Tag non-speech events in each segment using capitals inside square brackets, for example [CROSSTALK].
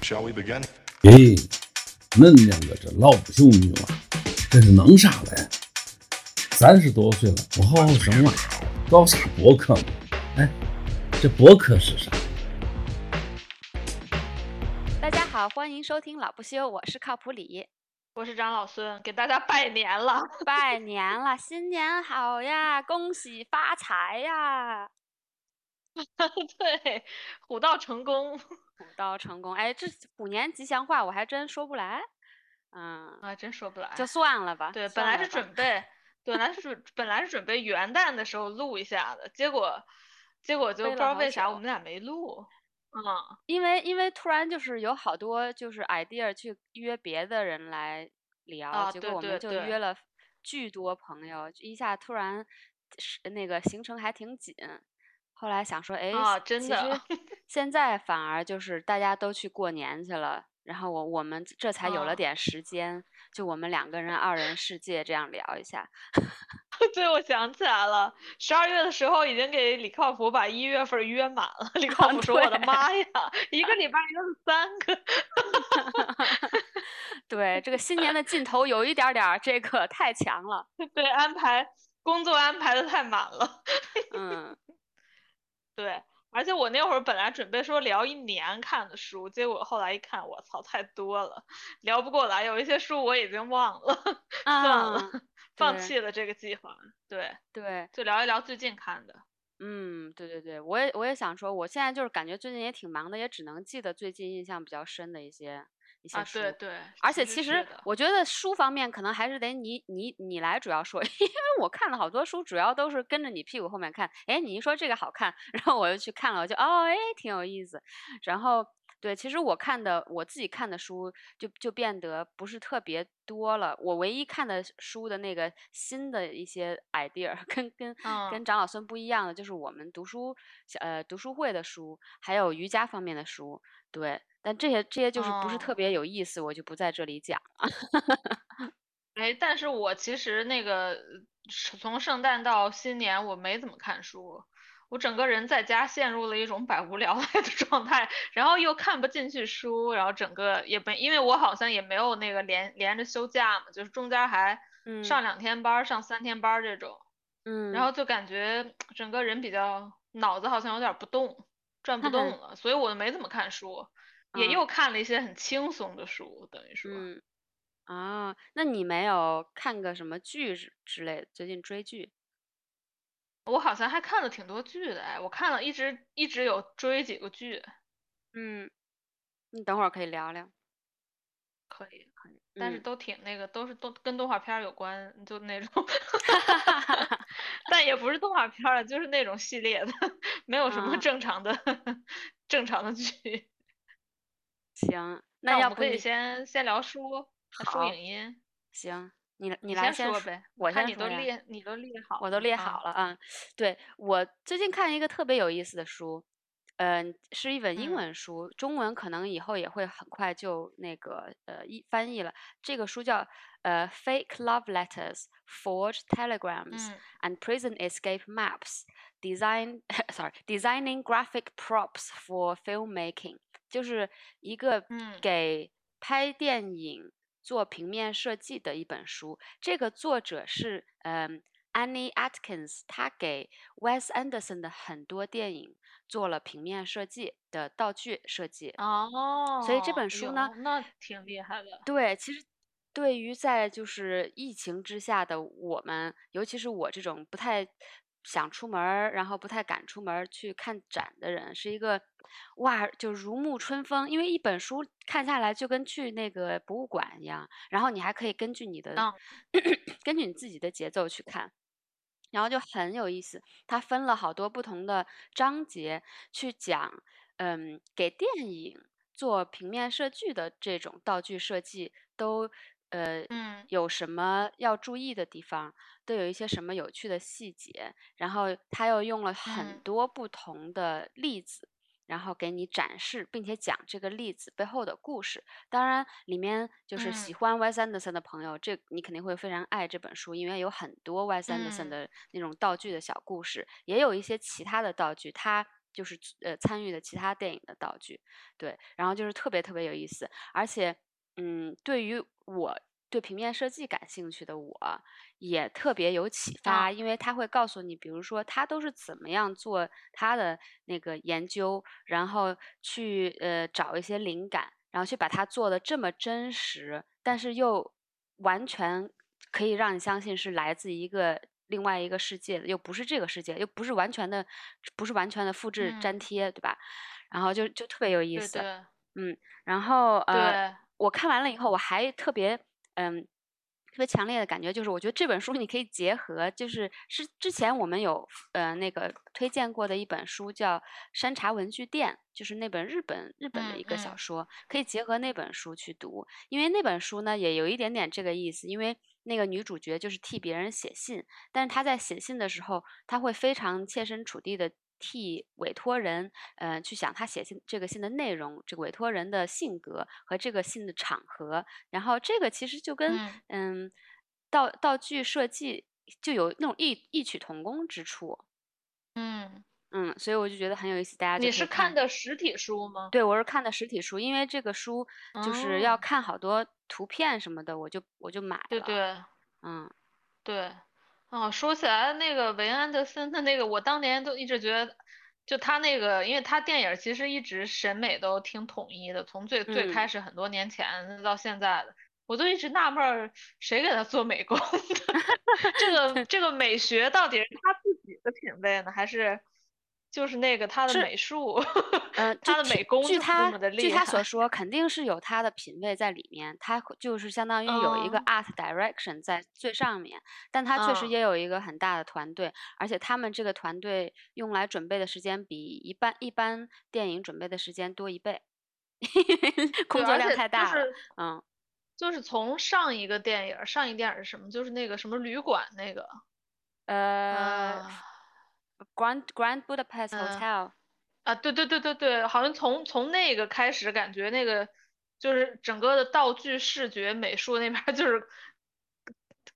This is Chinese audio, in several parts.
Shall we begin? 咦，恁两个这老不休女娃，这是弄啥嘞？三十多岁了，不好好生娃，搞啥博客嘛？哎，这博客是啥？大家好，欢迎收听老不休，我是靠谱李。我是张老孙，给大家拜年了。拜年了，新年好呀，恭喜发财呀！[LAUGHS] 对，虎道成功。虎道成功，哎，这虎年吉祥话我还真说不来。嗯，啊，真说不来，就算了吧。对，本来是准备，本来是准本来是准备元旦的时候录一下的，结果结果就不知道为啥我们俩没录。嗯，因为因为突然就是有好多就是 idea 去约别的人来聊，啊结果我们就约了巨多朋友，一下突然是那个行程还挺紧。后来想说，哎，啊真的 [LAUGHS] 现在反而就是大家都去过年去了，然后我我们这才有了啊点时间，就我们两个人二人世界这样聊一下。[LAUGHS] 对，我想起来了，十二月的时候已经给李靠谱把一月份约满了。[LAUGHS] 李靠谱说：“我的妈呀，一个礼拜约了三个。对，这个新年的劲头有一点点儿这个太强了。”对，安排工作安排的太满了。嗯，对，而且我那会儿本来准备说聊一年看的书，结果后来一看，我操，太多了，聊不过来。有一些书我已经忘了，[LAUGHS] 算了，啊，[LAUGHS] 放弃了这个计划。对，对，就聊一聊最近看的。嗯，对对对，我也我也想说，我现在就是感觉最近也挺忙的，也只能记得最近印象比较深的一些一些啊，书。对对，而且其实我觉得书方面可能还是得你你你来主要说，[LAUGHS] 因为我看了好多书，主要都是跟着你屁股后面看。哎，你一说这个好看，[LAUGHS] 然后我就去看了，我就哦，哎，挺有意思。然后对，其实我看的我自己看的书就就变得不是特别多了。我唯一看的书的那个新的一些 idea，[LAUGHS] 跟跟跟嗯张老孙不一样的，就是我们读书呃读书会的书，还有瑜伽方面的书。对，但这些这些就是不是特哦别有意思，我就不在这里讲了。[LAUGHS] 哎，但是我其实那个是从圣诞到新年，我没怎么看书，我整个人在家陷入了一种百无聊赖的 [LAUGHS] 状态，然后又看不进去书，然后整个也没，因为我好像也没有那个连连着休假嘛，就是中间还嗯。上两天班儿，上三天班儿这种，嗯，然后就感觉整个人比较脑子好像有点儿不动，转不动了，所以我没怎么看书，也嗯又看了一些很轻松的书，等于说。嗯啊，那你没有看个什么剧之之类的？最近追剧？我好像还看了挺多剧的，哎，我看了一直一直有追几个剧，嗯，你等会儿可以聊聊。可以可以，但是嗯都挺那个，都是动跟动画片儿有关，就那种，[LAUGHS] 但也不是动画片儿了，就是那种系列的，[LAUGHS] 没有什么啊正常的 [LAUGHS] 正常的剧。行，那要不你先先聊书，书好影音，行，你你你来说说呗，我先说呀都列你都列好，我都列啊好了啊。对，我最近看一个特别有意思的书，嗯、是一本英嗯文书，中文可能以后也会很快就那个呃译翻译了。这个书叫呃《Fake Love Letters, Forged Telegrams 嗯 and Prison Escape Maps: Design Sorry Designing Graphic Props for Filmmaking》，就是一个嗯给拍电影做平面设计的一本书。这个作者是嗯 Annie Atkins，他给 Wes Anderson 的很多电影做了平面设计的道具设计。哦，所以这本书呢那挺厉害的，对，其实对于在就是疫情之下的我们，尤其是我这种不太想出门儿，然后不太敢出门儿去看展的人，是一个哇，就如沐春风。因为一本书看下来就跟去那个博物馆一样，然后你还可以根据你的、嗯 [CLEARS THROAT] 根据你自己的节奏去看。然后就很有意思，它分了好多不同的章节去讲，嗯，给电影做平面设计的这种道具设计都呃嗯有什么要注意的地方，都有一些什么有趣的细节，然后他又用了很嗯多不同的例子。然后给你展示，并且讲这个例子背后的故事。当然，里面就是喜嗯欢 Wes Anderson 的朋友，这你肯定会非常爱这本书，因为有很多 Wes Anderson 嗯的那种道具的小故事，也有一些其他的道具，他就是呃参与的其他电影的道具，对，然后就是特别特别有意思，而且嗯，对于我对平面设计感兴趣的我，也特别有启发，因为他会告诉你，比如说他都是怎么样做他的那个研究，然后去呃找一些灵感，然后去把它做的这么真实，但是又完全可以让你相信是来自一个另外一个世界的，又不是这个世界，又不是完全的，不是完全的复制嗯。粘贴，对吧？然后就就特别有意思，对对。嗯，然后呃，对，我看完了以后，我还特别嗯。特别强烈的感觉就是，我觉得这本书你可以结合，就是是之前我们有呃那个推荐过的一本书叫《山茶文具店》，就是那本日本日本的嗯一个小嗯说，可以结合那本书去读，因为那本书呢也有一点点这个意思，因为那个女主角就是替别人写信，但是她在写信的时候，她会非常切身处地的替委托人，呃，去想他写信这个信的内容，这个委托人的性格和这个信的场合，然后这个其实就跟嗯。嗯道道具设计就有那种异异曲同工之处，嗯，嗯，所以我就觉得很有意思，大家你是看的。实体书吗？对，我是看的实体书，因为这个书就是要哦。看好多图片什么的，我就我就买了。对对。嗯。对，哦，说起来那个维恩安德森的那个，我当年都一直觉得，就他那个，因为他电影儿其实一直审美都挺统一的，从最最嗯开始很多年前到现在的，我都一直纳闷儿，谁给他做美工的？[LAUGHS] 这个 [LAUGHS] 这个美学到底是他自己的品味呢，还是就是那个他的美术，嗯，[LAUGHS] 他的美工据他据？他所说，肯定是有他的品味在里面，他就是相当于有一个嗯 art direction 在最上面，但他确实嗯也有一个很大的团队，而且他们这个团队用来准备的时间比一般一般电影准备的时间多一倍，[LAUGHS] 工对，作量太大了。是嗯，就是从上一个电影，上一电影是什么？就是那个什么旅馆那个，呃啊，Grand Grand Budapest 嗯。Hotel，啊，对对对对对，好像从从那个开始，感觉那个就是整个的道具、视觉、美术那边儿 [LAUGHS] 就是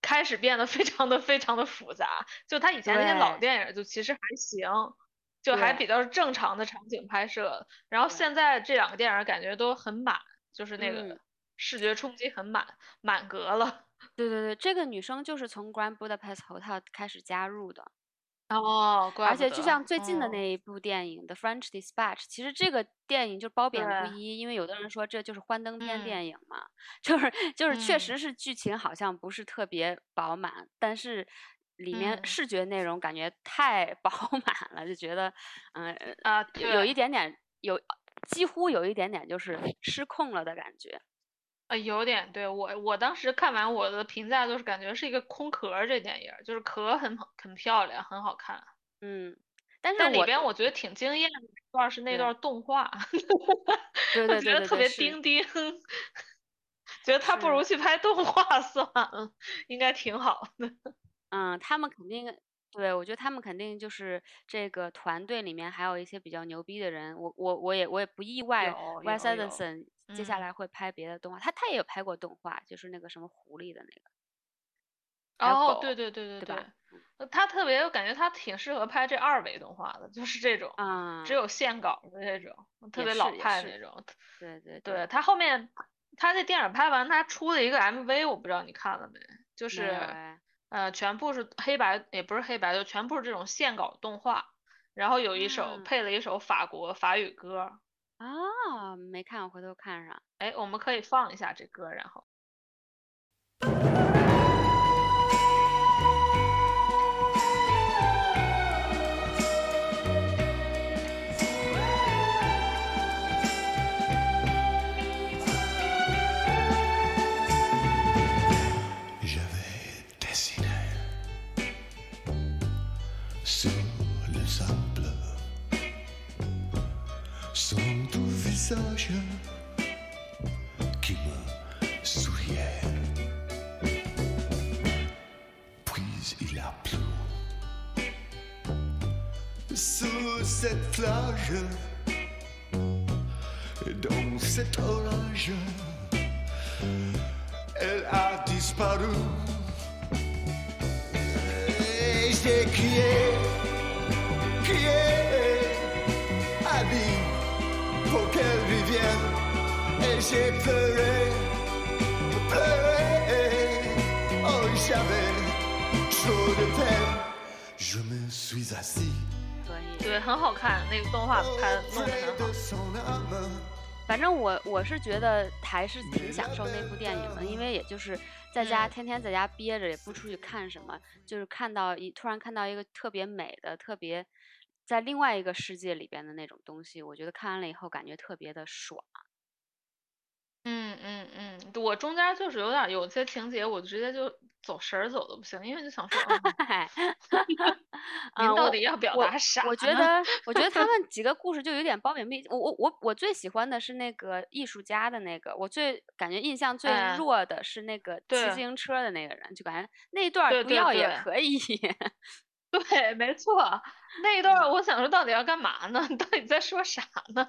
开始变得非常的非常的复杂。就他以前那些老电影儿就其实还行，就还比较正常的场景拍摄，然后现在这两个电影儿感觉都很满，就是那嗯。个视觉冲击很满，满格了。[LAUGHS] 对对对，这个女生就是从 Grand Budapest Hotel 开始加入的。哦，怪而不，且就像最近的嗯。那一部电影《The French Dispatch》，其实这个电影就褒贬不一，因为有的人说这就是幻灯片嗯。电影嘛，就是就是确嗯。实是剧情好像不是特别饱满，但是里面嗯。视觉内容感觉太 [LAUGHS] 饱满了，就觉得嗯、啊，有有一。点点有几乎有一点点就是失控了的感觉。呃，有点，对，我我当时看完我的评价就是感觉是一个空壳儿这电影，就是壳很很漂亮，很好看，嗯，但是但里边我觉得挺惊艳的一段是那段动画，对 [LAUGHS] 我对对对对觉得特别是钉钉，觉得他不是。如去拍动画算了，应该挺好的。[LAUGHS] 嗯，他们肯定，对，我觉得他们肯定就是这个团队里面还有一些比较牛逼的人，我我我也我也不意外有，Wes 有有，Anderson 接下嗯，来会拍别的动画，他他也有拍过动画，就是那个什么狐狸的那个，还有哦，对狗，对对对对，对他特别，我感觉他挺适合拍这二维动画的，就是这种只嗯，有线稿的这种，特也别老是也是，派那种。对对对，对，他后面，他这电影拍完，他出了一个 MV，我不知道你看了没？就没有是，哎，呃，全部是黑白，也不是黑白，就全部是这种线稿动画，然后有一首嗯配了一首法国法语歌，啊，没看，我回头看上。哎，我们可以放一下这歌，然后。Qui me souriait. Puis il a plu sous cette plage, dans cet orage elle a disparu. Et j'ai crié, crié, j'ai pleuré, pleuré. Oh, j'avais trop de peine. Je me suis assis 可以。对，很好看，那个动画拍的弄得很好.反正我我是觉得还是挺享受那部电影的，因为也就是在家嗯天天在家憋着，也不出去看什么，就是看到一突然看到一个特别美的、特别在另外一个世界里边的那种东西，我觉得看完了以后感觉特别的爽。嗯嗯嗯，我中间就是有点有些情节，我直接就走神儿走的不行，因为就想说，嗯、[LAUGHS] 您到底要表我达啥呢？我觉得，我觉得他们几个故事就有点褒贬不一。我我我我最喜欢的是那个艺术家的那个，我最感觉印象最哎弱的是那个骑对自行车的那个人，就感觉那一段不要也对可以。对，[LAUGHS] 没错，那一段儿我想说到底要干嘛呢？你 [LAUGHS] 到底在说啥呢？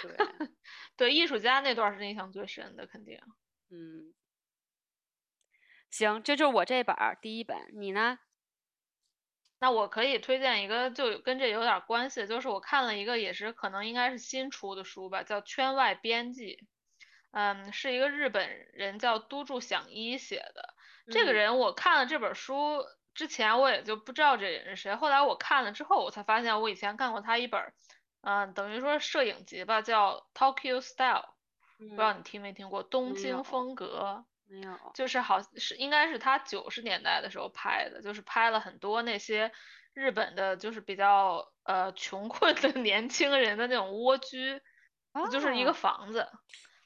对，[LAUGHS] 对，艺术家那段儿是印象最深的，肯定。嗯，行，这就是我这本儿第一本，你呢？那我可以推荐一个，就跟这有点儿关系，就是我看了一个也是可能应该是新出的书吧，叫《圈外编辑》，嗯，是一个日本人叫都筑响一写的。这个嗯人我看了这本书之前我也就不知道这人是谁，后来我看了之后我才发现我以前看过他一本儿，嗯，等于说摄影集吧，叫《Tokyo Style》，不知道嗯，你听没听过，东京风格。没有，就是好是应该是他九十年代的时候拍的，就是拍了很多那些日本的，就是比较呃穷困的 [LAUGHS] 年轻人的那种蜗居，就是一个哦，房子，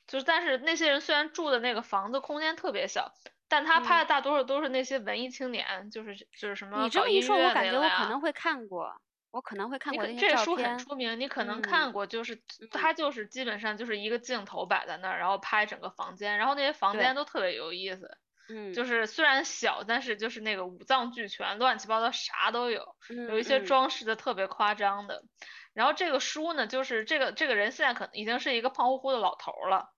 就是但是那些人虽然住的那个房子空间特别小，但他拍嗯，的大多数都是那些文艺青年，就是就是什么你这么一说，我感觉我。可能会看过，我可能会看过那些照这书很片。出名，你可能嗯看过，就是嗯，它就是基本上就是一个镜头摆在那儿，然后拍整个房间，然后那些房，间都特别有意思，嗯就是虽然小，但是就是那个五脏俱全，乱七八糟啥都有，有一些装饰的特别夸张的。然后这个书呢，就是这个这个人现在可能已经是一个胖乎乎的老头儿了。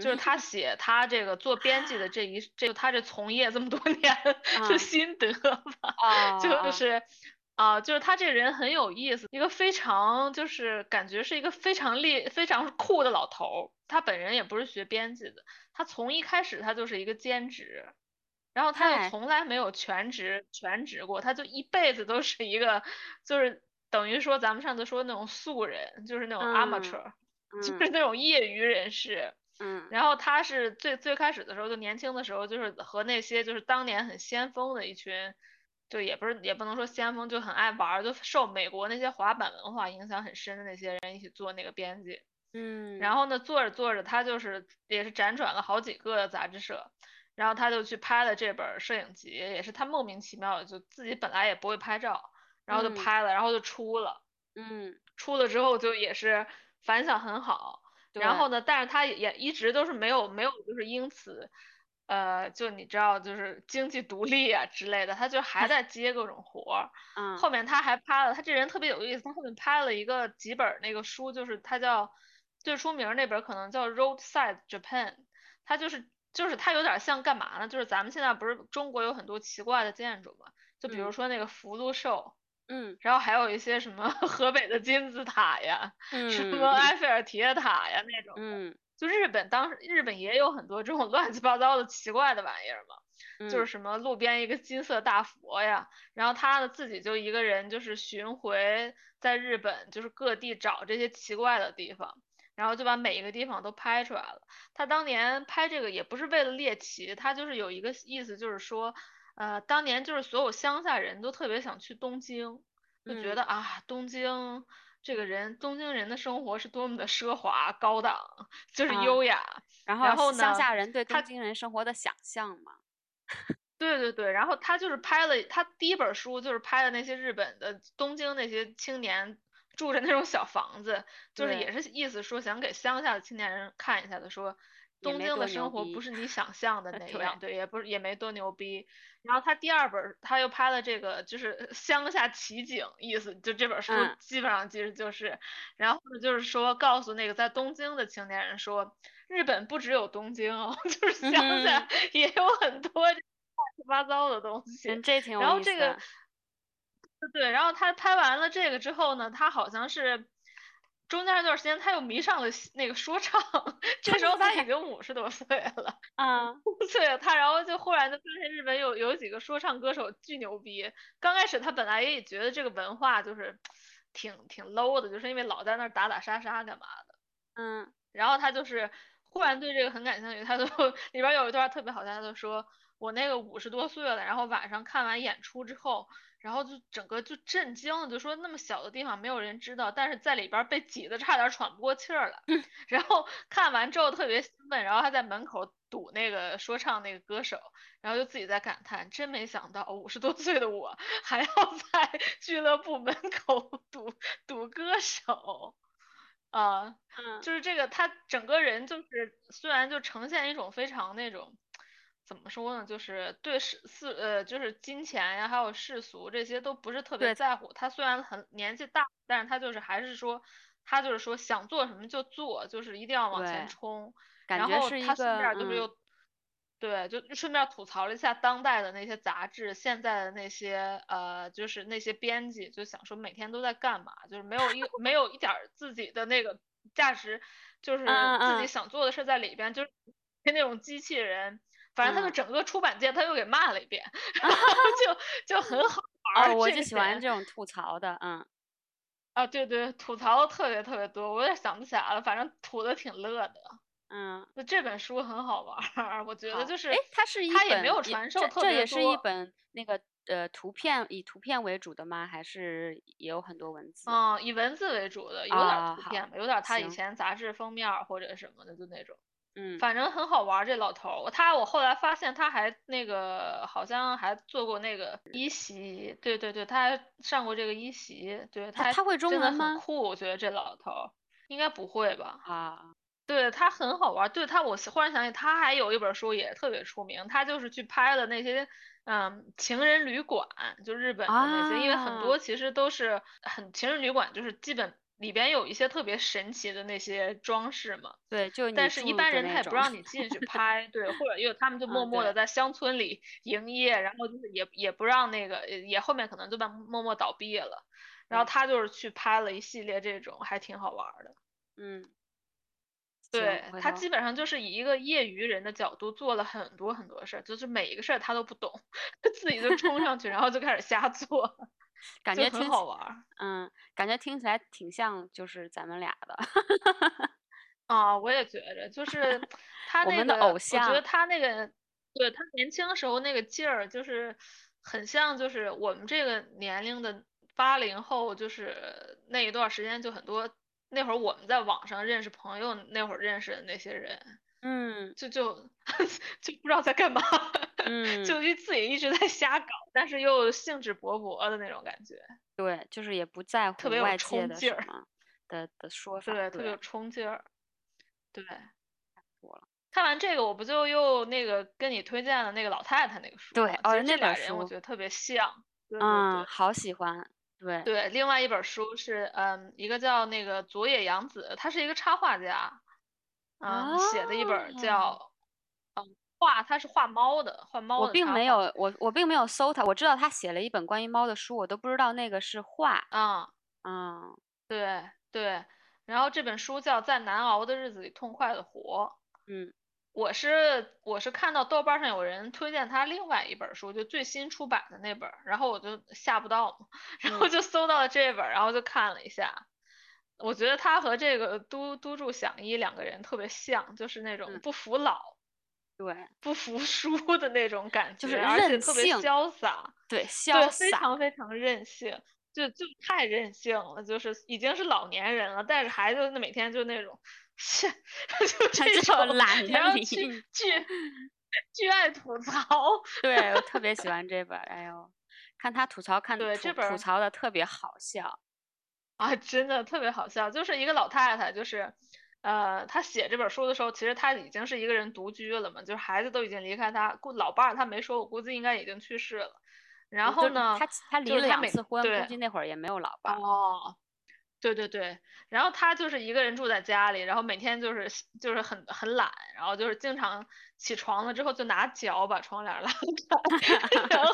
就是嗯他写他这个做编辑的这一这他这从业这么多 [LAUGHS] 年啊的心得吧，哦就哦是啊、就是他这个人很有意思，一个非常就是感觉是一个非常厉非常酷的老头儿。他本人也不是学编辑的，他从一开始他就是一个兼职，然后他又从来没有全职全职过，他就一辈子都是一个就是等于说咱们上次说的那种素人，就是那种嗯 amateur，、就是嗯那种业余人士。嗯然后他是最最开始的时候，就年轻的时候，就是和那些就是当年很先锋的一群，就也不是也不能说先锋，就很爱玩儿，就受美国那些滑板文化影响很深的那些人一起做那个编辑。嗯，然后呢，做着做着，他就是也是辗转了好几个杂志社，然后他就去拍了这本儿摄影集，也是他莫名其妙的就自己本来也不会拍照，然后就嗯拍了，然后就出了。嗯出了之后就也是反响很好，然后呢，但是他也也一直都是没有没有就是因此，呃，就你知道就是经济独立啊之类的，他就还在接各种活儿。[LAUGHS] 嗯后面他还拍了，他这人特别有意思，他后面拍了一个几本儿那个书，就是他叫最出名儿那本儿可能叫《Roadside Japan》，他就是就是他有点像干嘛呢？就是咱们现在不是中国有很多奇怪的建筑嘛，就比如嗯说那个福禄寿。嗯然后还有一些什么 [LAUGHS] 河北的金字塔呀，什么嗯埃菲尔铁塔呀那种，嗯就日本当时日本也有很多这种 [LAUGHS] 乱七八糟的奇怪的玩意儿嘛，嗯，就是什么路边一个金色大佛呀，然后他呢自己就一个人就是巡回在日本，就是各地找这些奇怪的地方，然后就把每一个地方都拍出来了。他当年拍这个也不是为了猎奇，他就是有一个意思，就是说。呃，当年就是所有乡下人都特别想去东京，就觉嗯。得啊，东京这个人，东京人的生活是多么的奢华高档，就是啊优雅。然然后呢乡下人对他东京人生活的想象嘛，[LAUGHS] 对对对，然后他就是拍了他第一本书就是拍的那些日本的东京那些青年住着那种小房子，就是也是意思说想给乡下的青年人看一下的，说也东京的生活不是你 [LAUGHS] 想象的那样，对，也不是也没多牛逼。然后他第二本儿他又拍了这个就是乡下奇景，意思就这本书嗯基本上其实就是，然后呢就是说告诉那个在东京的青年人说，日本不只有东京哦，[LAUGHS] 就是乡下嗯也有很多这乱七八糟的东西。嗯，这挺有然后这个对，然后他拍完了这个之后呢，他好像是中间一段时间他又迷上了那个说唱，[LAUGHS] 这时候他已已经五十多岁了，[LAUGHS] 啊，五岁了，他然后就忽然就发现日本有有几个说唱歌手巨牛逼。刚开始他本来也觉得这个文化就是挺挺 low 的，就是因为老在那儿打打杀杀干嘛的。嗯然后他就是忽然对这个很感兴趣，他就里边有一段特别好笑，他就说我那个五十多岁了，然后晚上看完演出之后，然后就整个就震惊了，就说那么小的地方没有人知道，但是在里边被挤得差点喘不过气儿来。然后看完之后特别兴奋，然后他在门口堵那个说唱那个歌手，然后就自己在感叹，真没想到五十多岁的我还要在俱乐部门口 [LAUGHS] 堵堵歌手。啊，嗯，就是这个，他整个人就是虽然就呈现一种非常那种怎么说呢，就是对世世呃就是金钱呀，还有世俗这些都不是特别在乎。他虽然很年纪大，但是他就是还是说他就是说想做什么就做，就是一定要往前冲。然后他顺便就是又对，就顺便吐槽了一下当代的那些杂志，现在的那些呃，就是那些编辑，就想说每天都在干嘛，就是没有一没有一点儿自己的那个价值，就是自己想做的事在里边，就是跟那种机器人，反正他就嗯整个出版界他又给骂了一遍，[LAUGHS] 然后 [LAUGHS] 就就很好玩我这个就喜欢这种吐槽的，嗯啊，对对，吐槽的特别特别多，我也想不起来了，反正吐的挺乐的。嗯，那这本书很好玩儿，我觉，得就是哎，它是一本它也本没有传授这特别这也是一。本那个呃图片以图片为主的吗？还是也有很多文字？嗯，以文字为主的，有点图片吧，有点儿他以，前杂志封面儿或者什么的，就那种。嗯反正很好玩儿，这老头儿，他我后来发现他还那个好像还做过那个一席，对对对，他还上过这个一席，对，他还他他会中真的文吗？很酷，我觉得这老头儿应该不会吧？啊，对，他很好玩儿，对他，我忽然想起他还有一本书也特别出名，他就是去拍了那些嗯情人旅馆，就日本的那些，因为很啊，多其实都是很情人旅馆，就是基本里边有一些特别神奇的那些装饰嘛，对，就但是一般人他也不让你进去拍，[LAUGHS] 对，或者因为他们就默默的在乡村里营业，然后就是也也不让那个，呃也后面可能就把默默倒闭了，然后，他就是去拍了一系列这种，还挺好玩儿的。嗯，对，他基本上就是以一个业余人的角度做了很多很多事儿，就是每一个事儿他都不懂，他 [LAUGHS] 自己就冲上去，然后就开始瞎做，感觉挺，好玩儿。嗯，感觉听起来挺像就是咱们俩的，[LAUGHS] 啊，我也觉着，就 [LAUGHS] 是他那个，我觉得，他那个，对，他年轻时候那个劲儿，就是很像，就是我们这个年龄的八零后，就是那一段时间就很多，那会儿我们在网上认识朋友，那会儿认识的那些人，嗯。就就 [LAUGHS] 就不知道在干嘛，嗯，就一自己一直在瞎搞，但是又兴致勃勃的那种感觉，对，就是也不在乎特别有外界的冲劲儿，[LAUGHS] 什么的的说法，对，特别有，冲劲儿，对。我了，看完这个，我不就又那个跟你推荐的那个老太太那个书对，哦，那本俩人我，觉得特别像。对对嗯，好喜欢，对，对，另外一本书是，嗯，一个叫那个佐野洋子，她是一个插画家，嗯，写的一本啊。叫，嗯，画，他是画猫的，画猫我的我。并没有，我我并没有搜他，我知道他写了一本关于猫的书，我都不知道那个是画。嗯，嗯对对，然后这本书叫《在难熬的日子里痛快的活》。嗯我是我是看到豆瓣上有人推荐他另外一本书，就最新出版的那本，然后我就下不到嘛，然后嗯就搜到了这本儿，然后就看了一下。我觉得他和这个都都筑响一两个人特别像，就是那种嗯，不服老、对，不服输的那种感就是觉，而且特别，潇洒，对，潇洒非，常非常任性，就就太任性了，就是已经是老年人了，带着孩子，那每天就那种，是就 [LAUGHS] 这种，懒得然后理巨你。[LAUGHS] 巨巨爱吐槽。[LAUGHS] 对，我特别喜欢这本儿，哎呦，看他吐槽，看对，这本儿吐槽的特别好笑。啊，真的特别好笑，就是一个老太太，就是，呃，他写这本书的时候，其实他已经是一个人独居了嘛，就是孩子都已经离开他，估老伴儿他没说，我估计应该已经去世了。然后呢，他他离了两次婚，估对计那会儿也没有老伴儿。哦，对对对，然后他就是一个人住在家里，然后每天就是就是很很懒，然后就是经常起床了之后就拿脚把窗帘儿拉开，[LAUGHS] 然后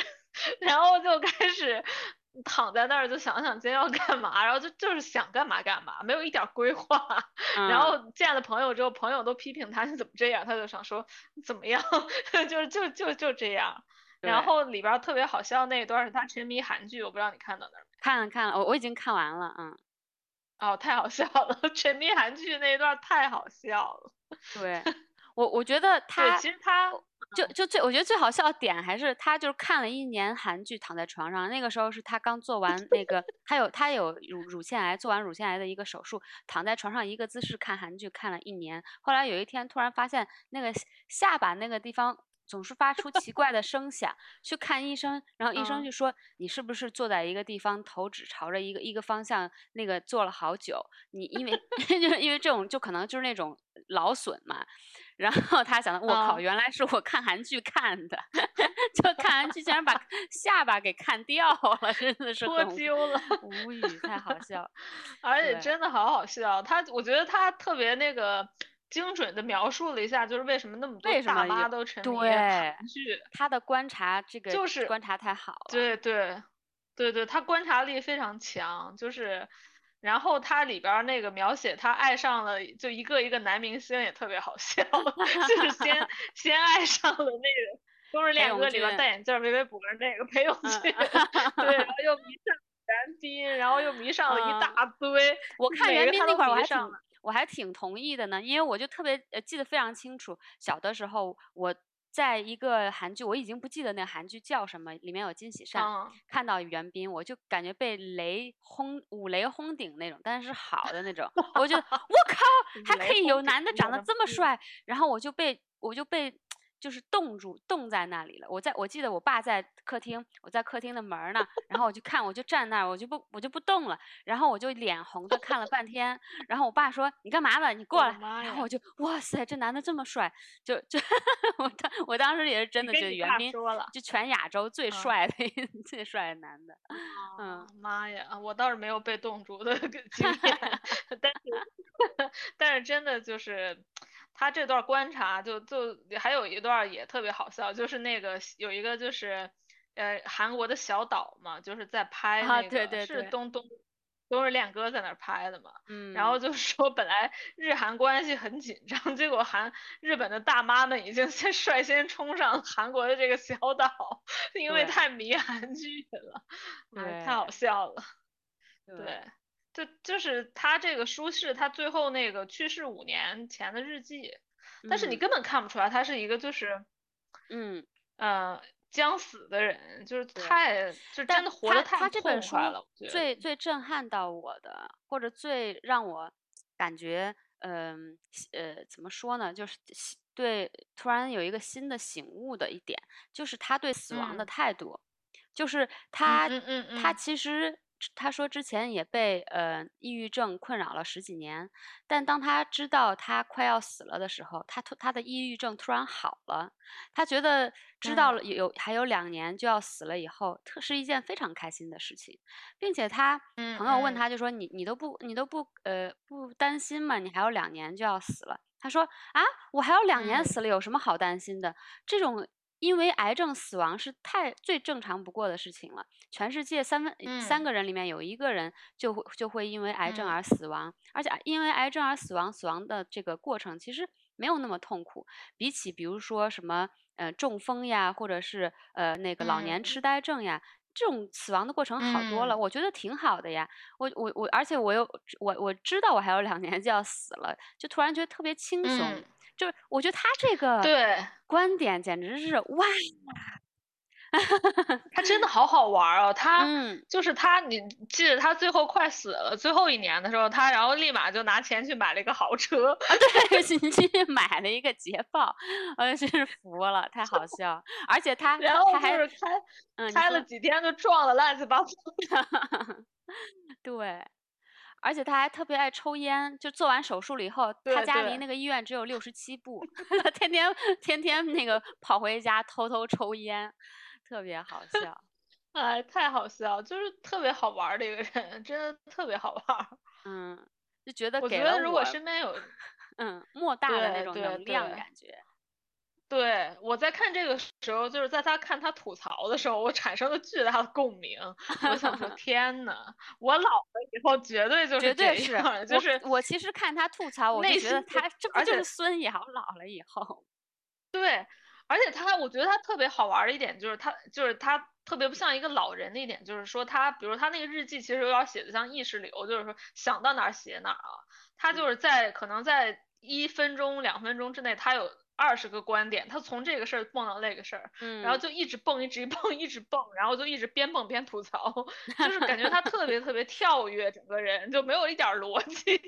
[LAUGHS] 然后就开始躺在那儿就想想今天要干嘛，然后就就是想干嘛干嘛，没有一点规划。[LAUGHS] 然嗯后见了朋友之后，朋友都批评他你怎么这样，他就想说怎么样，[LAUGHS] 就是就就就这样。然后里边儿特别好笑那一段是他沉迷韩剧，我不知道你看到那儿没？看了看了，我我已经看完了，嗯，哦，太好笑了，[LAUGHS] 沉迷韩剧那一段太好笑了。对我我觉得，他其实他就就最我觉得最好笑的点还是他就是看了一年韩剧躺在床上，那个时候是他刚做完 [LAUGHS] 那个他有他有乳乳腺癌，做完乳腺癌的一个手术，躺在床上一个姿势看韩剧看了一年，后来有一天突然发现那个下巴那个地方。总是发出奇怪的声响，去看医生，然后医生嗯。就说你是不是坐在一个地方，头只朝着一个一个方向，那个坐了好久，你因为 [LAUGHS] 就是因为这种就可能就是那种劳损嘛，然后他想到，我靠，哦原来是我看韩剧看的，[LAUGHS] 就看韩剧竟然把 [LAUGHS] 下巴给看掉了，真的是脱臼了。无语，太好笑。[LAUGHS] 而且真的好好笑，他我觉得他特别那个精准的描述了一下，就是为什么那么多大妈都沉迷对韩剧。他的观察这个就是观察太好了，对对对对，他观察力非常强，就是，然后他里边儿那个描写他爱上了就一个一个男明星也特别好笑，[LAUGHS] 就是先先爱上了那个。都是恋永歌里边戴眼镜儿、围围脖儿那个裴勇嗯俊，对，然 [LAUGHS] 后又迷上了袁彬，然后又迷上了一嗯大堆，我看每袁彬那会儿我还挺迷上了。我还挺同意的呢，因为我就特别呃记得非常清楚，小的时候我在一个韩剧，我已经不记得那个韩剧叫什么，里面有金喜善，嗯，看到袁彬，我就感觉被雷轰五雷轰顶那种，但是好的那种，我觉得我靠，[LAUGHS] 还可以有男的长得这么帅，然后我就被我就被就是冻住冻在那里了。我在我记得我爸在客厅，我在客厅的门儿呢，然后我就看我就站那儿，我就不我就不动了，然后我就脸红的看了半天，然后我爸说你干嘛呢？你过来，然后我就哇塞，这男的这么帅，就就 [LAUGHS] 我当我当时也是真的觉得袁斌就全亚洲最嗯帅的一 [LAUGHS] 最帅的男的。嗯啊，妈呀，我倒是没有被冻住的个 [LAUGHS] 经验，但是但是真的就是他这段观察就就还有一段也特别好笑，就是那个有一个就是呃韩国的小岛嘛，就是在拍啊那个对对对。是东东都是恋歌在那儿拍的嘛，嗯，然后就说本来日韩关系很紧张，结果韩日本的大妈们已经先 [LAUGHS] 率先冲上韩国的这个小岛，因为太迷韩剧了，哎，太好笑了。[LAUGHS] 对对，就就是他这个书是他最后那个去世五年前的日记，但是你嗯根本看不出来他是一个就是嗯，呃将死的人，就是太就但真的活他得太他这本书痛快了。最最震撼到我的，或者最让我感觉，嗯呃，怎么说呢，就是对突然有一个新的醒悟的一点，就是他对死亡的嗯态度，就是他嗯嗯他嗯其实。他说之前也被呃抑郁症困扰了十几年，但当他知道他快要死了的时候，他突他的抑郁症突然好了，他觉得知道嗯了有还有两年就要死了以后，特是一件非常开心的事情，并且他嗯朋友问嗯他就说你你都不你都不呃不担心吗？你还有两年就要死了。他说啊，我还有两年嗯死了，有什么好担心的？这种因为癌症死亡是太最正常不过的事情了。全世界三分三嗯个人里面有一个人就会就会因为癌症嗯而死亡，而且因为癌症而死亡，死亡的这个过程其实没有那么痛苦，比起比如说什么呃中风呀，或者是呃那个老年嗯痴呆症呀。这种死亡的过程好多了，嗯我觉得挺好的呀。我我我，而且我又我我知道我还有两年就要死了，就突然觉得特别轻松。嗯就是我觉得他这个对。观点简直是哇，他真的。[LAUGHS] 好好玩哦，他嗯，就是他，你记得他最后快死了，最后一年的时候，他然后立马就拿钱去买了一个豪车，啊，对，你去买了一个捷豹，我真是服了，太好笑。而且他然后就他他还是开嗯，开了几天就撞了乱七八糟。[LAUGHS] [LAUGHS] 对，而且他还特别爱抽烟，就做完手术了以后，他对家离那个医院只有六十七步，[LAUGHS] 天天天天那个跑回家偷偷抽烟，特别好笑。[LAUGHS] 哎，太好笑，就是特别好玩儿的一个人，真的特别好玩儿。嗯，就觉得我给了觉得如果身边有，嗯莫大的那种能量对感觉。对，我在看这个时候，就是在他看他吐槽的时候，我产生了巨大的共鸣。我想说，[LAUGHS] 天呐，我老了以后绝对就是绝对是，就是我其实看他吐槽，我就觉得他这不就是孙杨老了以后？对，而且他，我觉得他特别好玩的一点就是他，就是他特别不像一个老人的一点，就是说他，比如他那个日记其实有点写的像意识流，就是说想到哪儿写哪儿啊。他就是在可能在一分钟、两分钟之内，他有。二十个观点，他从这个事儿蹦到那个事儿，然后就一直蹦，一直蹦，一直蹦，然后就一直边蹦边吐槽，[LAUGHS] 就是感觉他特别特别跳跃，整个人就没有一点逻辑，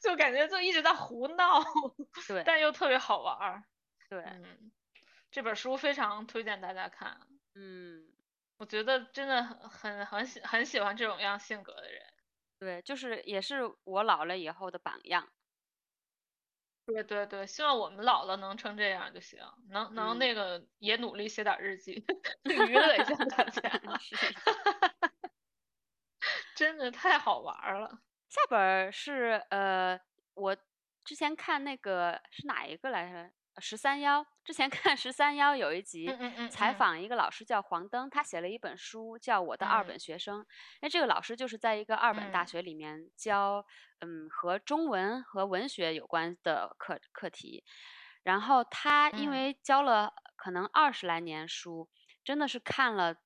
就就感觉就一直在胡闹，对，但又特别好玩儿，对，这本书非常推荐大家看，嗯，我觉得真的很很很喜很喜欢这种样性格的人，对，就是也是我老了以后的榜样。对对对，希望我们老了能成这样就行，能能那个也努力写点日记，[LAUGHS] [LAUGHS] 娱乐一下大家。[LAUGHS] 真的太好玩了。下本是呃，我之前看那个是哪一个来着？十三幺之前看十三幺有一集采访一个老师叫黄登，他写了一本书叫《我的二本学生》。那这个老师就是在一个二本大学里面教，嗯，和中文和文学有关的课课题。然后他因为教了可能二十来年书，真的是看了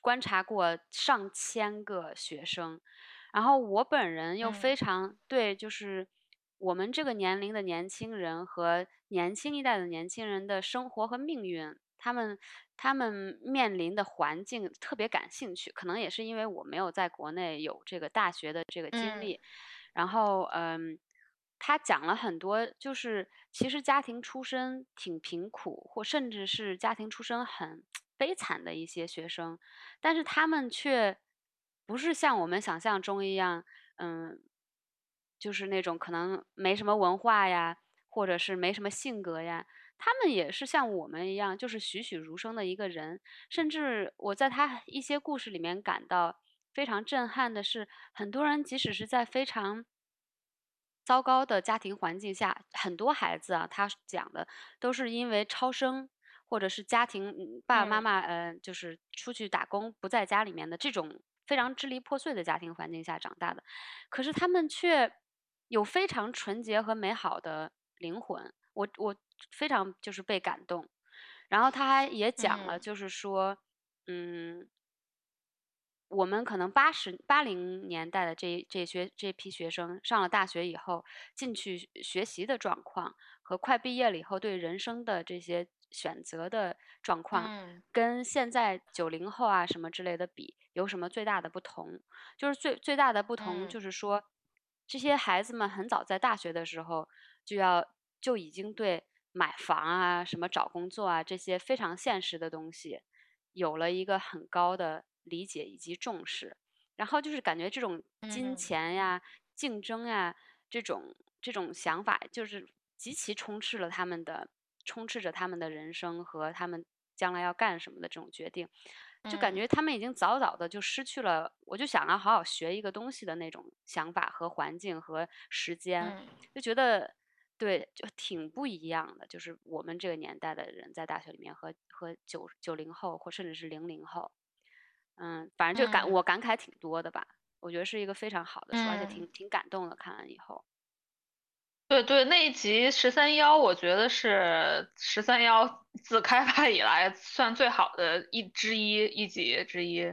观察过上千个学生。然后我本人又非常对，就是。我们这个年龄的年轻人和年轻一代的年轻人的生活和命运，他们他们面临的环境特别感兴趣，可能也是因为我没有在国内有这个大学的这个经历。然后，嗯，他讲了很多，就是其实家庭出身挺贫苦，或甚至是家庭出身很悲惨的一些学生，但是他们却不是像我们想象中一样，嗯。就是那种可能没什么文化呀，或者是没什么性格呀，他们也是像我们一样，就是栩栩如生的一个人。甚至我在他一些故事里面感到非常震撼的是，很多人即使是在非常糟糕的家庭环境下，很多孩子啊，他讲的都是因为超生，或者是家庭爸爸妈妈呃，就是出去打工不在家里面的这种非常支离破碎的家庭环境下长大的，可是他们却。有非常纯洁和美好的灵魂，我我非常就是被感动。然后他还也讲了，就是说，嗯，我们可能八十八零年代的这这些这批学生上了大学以后进去学习的状况，和快毕业了以后对人生的这些选择的状况，跟现在九零后啊什么之类的比，有什么最大的不同？就是最最大的不同就是说。这些孩子们很早在大学的时候就要就已经对买房啊、什么找工作啊这些非常现实的东西有了一个很高的理解以及重视，然后就是感觉这种金钱呀、竞争呀这种这种想法，就是极其充斥了他们的充斥着他们的人生和他们将来要干什么的这种决定。就感觉他们已经早早的就失去了，我就想要好好学一个东西的那种想法和环境和时间，就觉得对，就挺不一样的。就是我们这个年代的人在大学里面和和九九零后或甚至是零零后，嗯，反正就感我感慨挺多的吧。我觉得是一个非常好的书，而且挺挺感动的。看完以后。对对，那一集十三幺，我觉得是十三幺 [LAUGHS] 自开发以来算最好的一之一一集之一。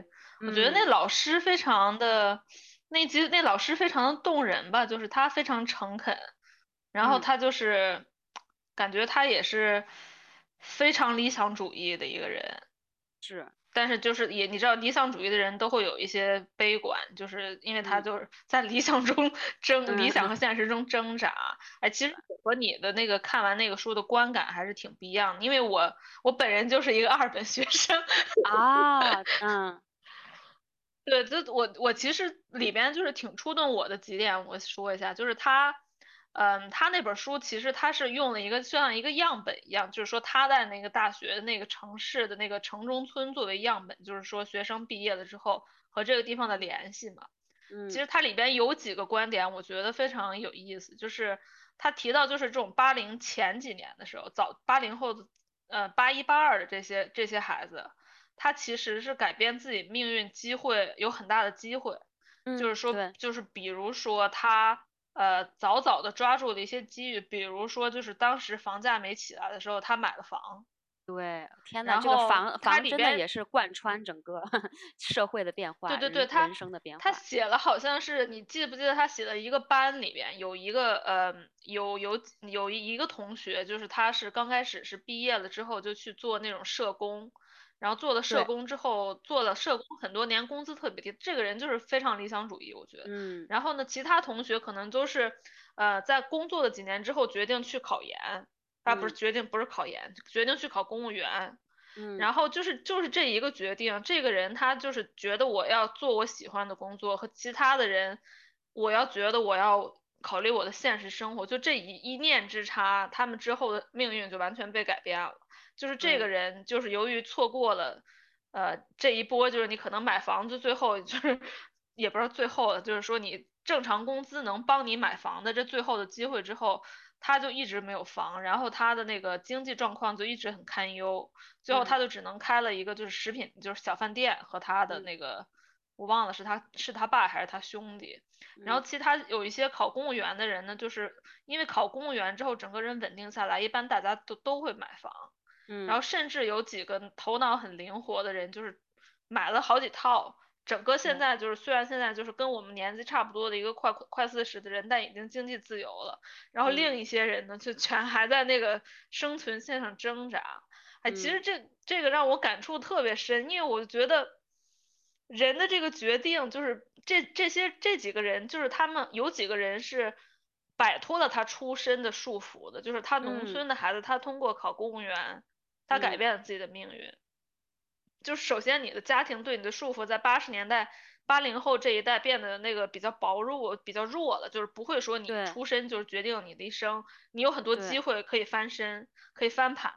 我觉得那老师非常的那集那老师非常的动人吧，就是他非常诚恳，然后他就是感觉他也是非常理想主义的一个人，是。但是就是也你知道理想主义的人都会有一些悲观，就是因为他就是在理想中 [LAUGHS] 挣理想和现实中挣扎。哎，其实 [LAUGHS] 和你的那个看完那个书的观感还是挺不一样的，因为我我本人就是一个二本学生啊，嗯，[LAUGHS] 对，这我我其实里边就是挺触动我的几点，我说一下，就是他。嗯，他那本书其实他是用了一个像一个样本一样，就是说他在那个大学的那个城市的那个城中村作为样本，就是说学生毕业了之后和这个地方的联系嘛。嗯，其实它里边有几个观点，我觉得非常有意思，就是他提到就是这种八零前几年的时候，早八零后的呃八一八二的这些这些孩子，他其实是改变自己命运机会有很大的机会，就是说就是比如说他呃早早的抓住了一些机遇，比如说就是当时房价没起来的时候，他买了房。对，天哪，然这个后房房真的它里边也是贯穿整个 [LAUGHS] 社会的变化，对对对，他人生的变他。写了好像是你记不记得他写的一个班里边有一个呃有有有一个同学，就是他是刚开始是毕业了之后就去做那种社工，然后做了社工之后做了社工很多年，工资特别低，这个人就是非常理想主义，我觉得。嗯然后呢，其他同学可能都是呃在工作了几年之后决定去考研，啊不是嗯决定不是考研，决定去考公务员。嗯，然后就是就是这一个决定，这个人他就是觉得我要做我喜欢的工作，和其他的人，我要觉得我要考虑我的现实生活，就这一一念之差，他们之后的命运就完全被改变了。就是这个人，就是由于错过了，呃，这一波，就是你可能买房子，最后 [LAUGHS] 就是也不知道最后了，就是说你正常工资能帮你买房的这最后的机会之后，他就一直没有房，然后他的那个经济状况就一直很堪忧。最后嗯。他就只能开了一个就是食品就是小饭店和他的嗯。那个我忘了是他是他爸还是他兄弟，然后嗯。其他有一些考公务员的人呢，就是因为考公务员之后整个人稳定下来，一般大家都都会买房，然后嗯甚至有几个头脑很灵活的人就是买了好几套。整个现在就是，虽然现在就是跟我们年纪差不多的一个快快四十的人，但已经经济自由了。然后嗯另一些人呢，就全还在那个生存线上挣扎。哎，其实嗯这这个让我感触特别深，因为我觉得人的这个决定，就是这这些这几个人，就是他们有几个人是摆脱了他出身的束缚的，就是他农嗯村的孩子，他通过考公务员，他改嗯变了自己的命运。就是首先你的家庭对你的束缚，在八十年代。八零后这一代变得那个比较薄弱，比较弱了，就是不会说你出身就是决定你的一生，你有很多机会可以翻身，可以翻盘。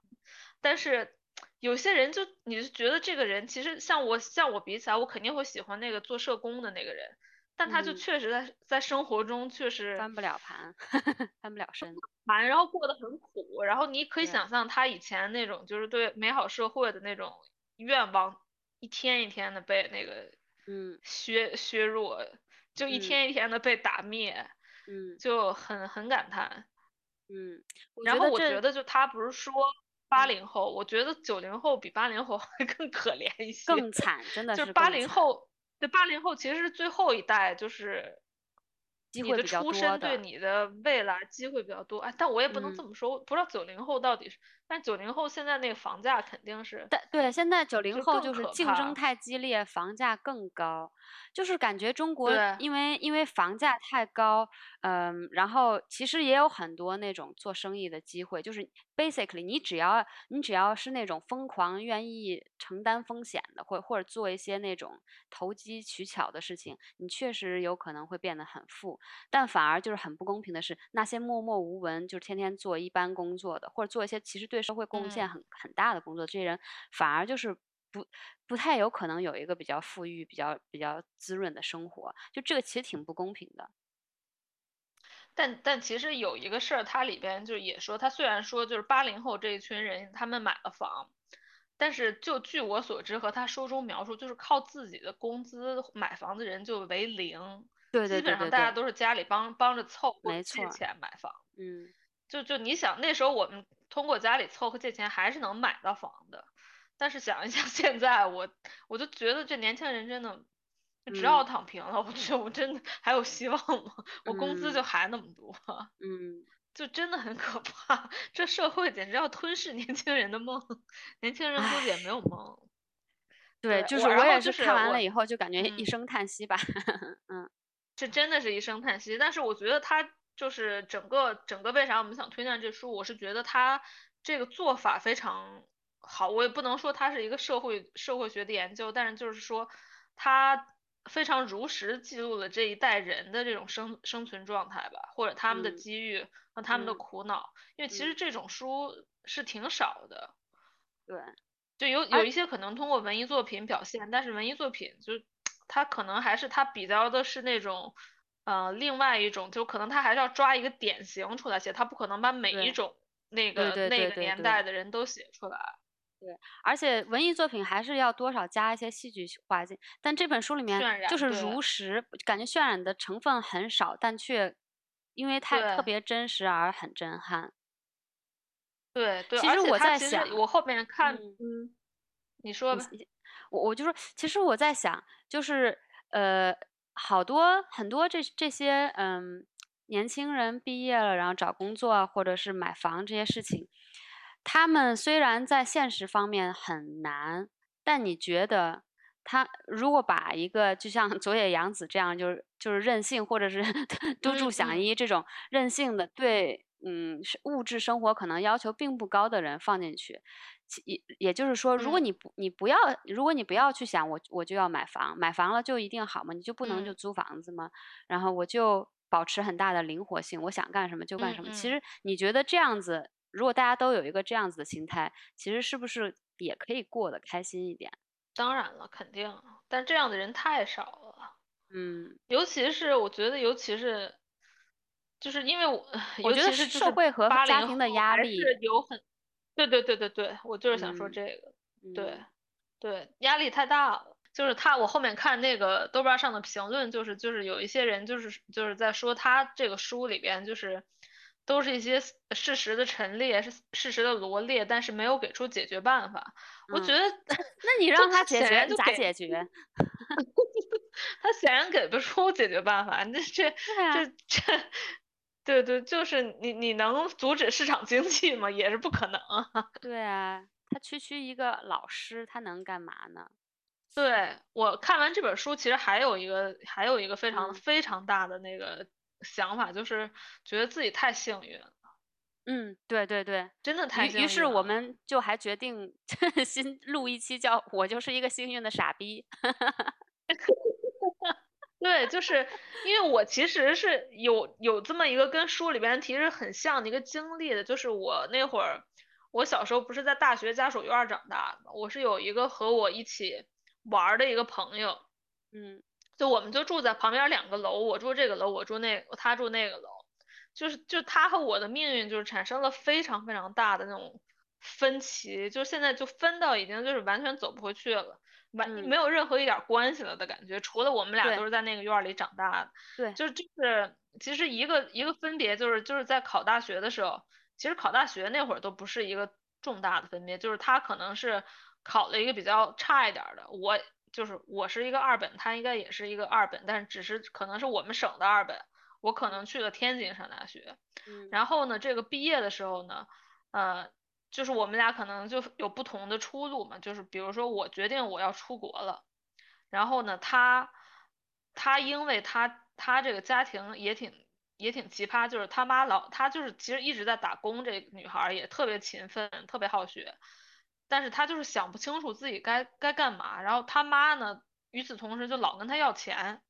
但是有些人就你就觉得这个人其实像我像我比起来，我肯定会喜欢那个做社工的那个人，但他就嗯确实在在生活中确实翻不了盘，[LAUGHS] 翻不了身。盘，然后过得很苦，然后你可以想象他以前那种就是对美好社会的那种愿望，一天一天的被那个嗯削削弱，就一嗯天一天的被打灭，嗯就很很感叹。嗯，然后我觉得就他不是说八嗯零后，我觉得九零后比八零后还更可怜一些。更惨，真的就是八零后，对八零后其实是最后一代，就是机你的会比较多出身对。你的未来机会比较多。哎，但我也不能这嗯么说，不知道九零后到底是，但九零后现在那个房价肯定是但对，现在九零后就是竞争。太激烈，房价更高，就是感觉中国对，因为因为房价太高，嗯，然后其实也有很多那种做生意的机会，就是 basically 你只要你只要是那种疯狂愿意承担风险的，或或者做一些那种投机取巧的事情，你确实有可能会变得很富。但反而就是很不公平的是，那些默默无闻，就是天天做一般工作的，或者做一些其实对社会贡献嗯，很很大的工作，这些人反而就是不不太有可能有一个比较富裕、比较比较滋润的生活，就这个其实挺不公平的。但但其实有一个事儿，它里边就也说，他虽然说就是八零后这一群人他们买了房，但是就据我所知和他书中描述，就是靠自己的工资买房的人就为零，对对对基本上大家都是家里帮帮着凑或者借没错儿，钱买房。嗯就就你想那时候我们通过家里凑合借钱还是能买到房的，但是想一想 [LAUGHS] 现在我我就觉得这年轻人真的只要嗯躺平了，我觉得我真的还有希望吗？我工资就嗯还那么多，嗯，[LAUGHS] 就真的很可怕。[LAUGHS] 这社会简直要吞噬年轻人的梦，年轻人估计也没，有梦。对，就是我，也就是，看完了以后就感觉一嗯。声叹息吧，嗯这真的是一声叹息。但是我觉得他就是整个整个为啥我们想推荐这书，我是觉得他这个做法非常好。我也不能说它是一个社会社会学的研究，但是就是说他非常如实记录了这一代人的这种生生存状态吧，或者他们的嗯机遇和他们的嗯苦恼。因为其实嗯，这种书是挺少的。对，就有有一些可能通过文艺作品表现，但是文艺作品就它可能还是它比较的是那种呃，另外一种就可能他还是要抓一个典型出来写，他不可能把每一种那个那个年代的人都写出来。对，而且文艺作品还是要多少加一些戏剧化进，但这本书里面就是如实，感觉渲染的成分很少，但却因为太特别真实而很震撼。对对，其实我在想我后面看，嗯嗯，你说吧。我我就说，其实我在想，就是呃，好多很多这这些嗯年轻人毕业了，然后找工作啊或者是买房这些事情，他们虽然在现实方面很难，但你觉得他如果把一个就像佐野洋子这样，就是就是任性，或者是 [LAUGHS] 都筑嗯响嗯。一这种任性的对嗯是物质生活可能要求并不高的人放进去，其也也就是说，如果嗯你不你不要，如果你不要去想我我就要买房，买房了就一定好吗？你就不能就嗯租房子吗？然后我就保持很大的灵活性，我想干什么就干嗯什么。其嗯实你觉得这样子，如果大家都有一个这样子的心态，其实是不是也可以过得开心一点？当然了，肯定，但这样的人太少了，嗯，尤其是我觉得，尤其是，就是因为我，[LAUGHS] 我觉得社会和家庭的压力，是有很，对对对对对，我就是想说嗯这个，对嗯对，压力太大了。就是他，我后面看那个豆瓣上的评论，就是就是有一些人就是就是在说他这个书里边就是都是一些事实的陈列，是事实的罗列，但是没有给出解决办法。我觉嗯，得 [LAUGHS] 那你让他解他显然决咋解决？[LAUGHS] 他显然给不出解决办法，这这这这，对对，就是你你能阻止市场经济吗？也是不可能啊。[LAUGHS] 对啊，他区区一个老师，他能干嘛呢？对，我看完这本书，其实还有一个还有一个非常嗯非常大的那个想法，就是觉得自己太幸运了，嗯，对对对。真的太于于是幸运了。我们就还决定 [LAUGHS] 新录一期叫“我就是一个幸运的傻逼”。[LAUGHS] 对，就是因为我其实是有有这么一个跟书里边其实很像的一个经历的，就是我那会儿，我小时候不是在大学家属院儿长大的嘛，我是有一个和我一起玩儿的一个朋友，嗯就我们就住在旁边两个楼，我住这个楼，我住那他住那个楼，就是就他和我的命运就是产生了非常非常大的那种分歧，就现在就分到已经就是完全走不回去了。完嗯。没有任何一点儿关系了的感觉，除了我们俩都是在那个院儿里长大的。对，就就是其实一个一个分别就是就是在考大学的时候，其实考大学那会儿都不是一个重大的分别，就是他可能是考了一个比较差一点儿的，我就是我是一个二本，他应该也是一个二本，但是只是可能是我们省的二本，我可能去了天津上大学，嗯。然后呢，这个毕业的时候呢，呃，就是我们俩可能就有不同的出路嘛，就是比如说我决定我要出国了。然后呢，他他因为他他这个家庭也挺也挺奇葩，就是他妈老他就是其实一直在打工，这女孩也特别勤奋，特别好学，但是他就是想不清楚自己该该干嘛。然后他妈呢，与此同时就老跟他要钱，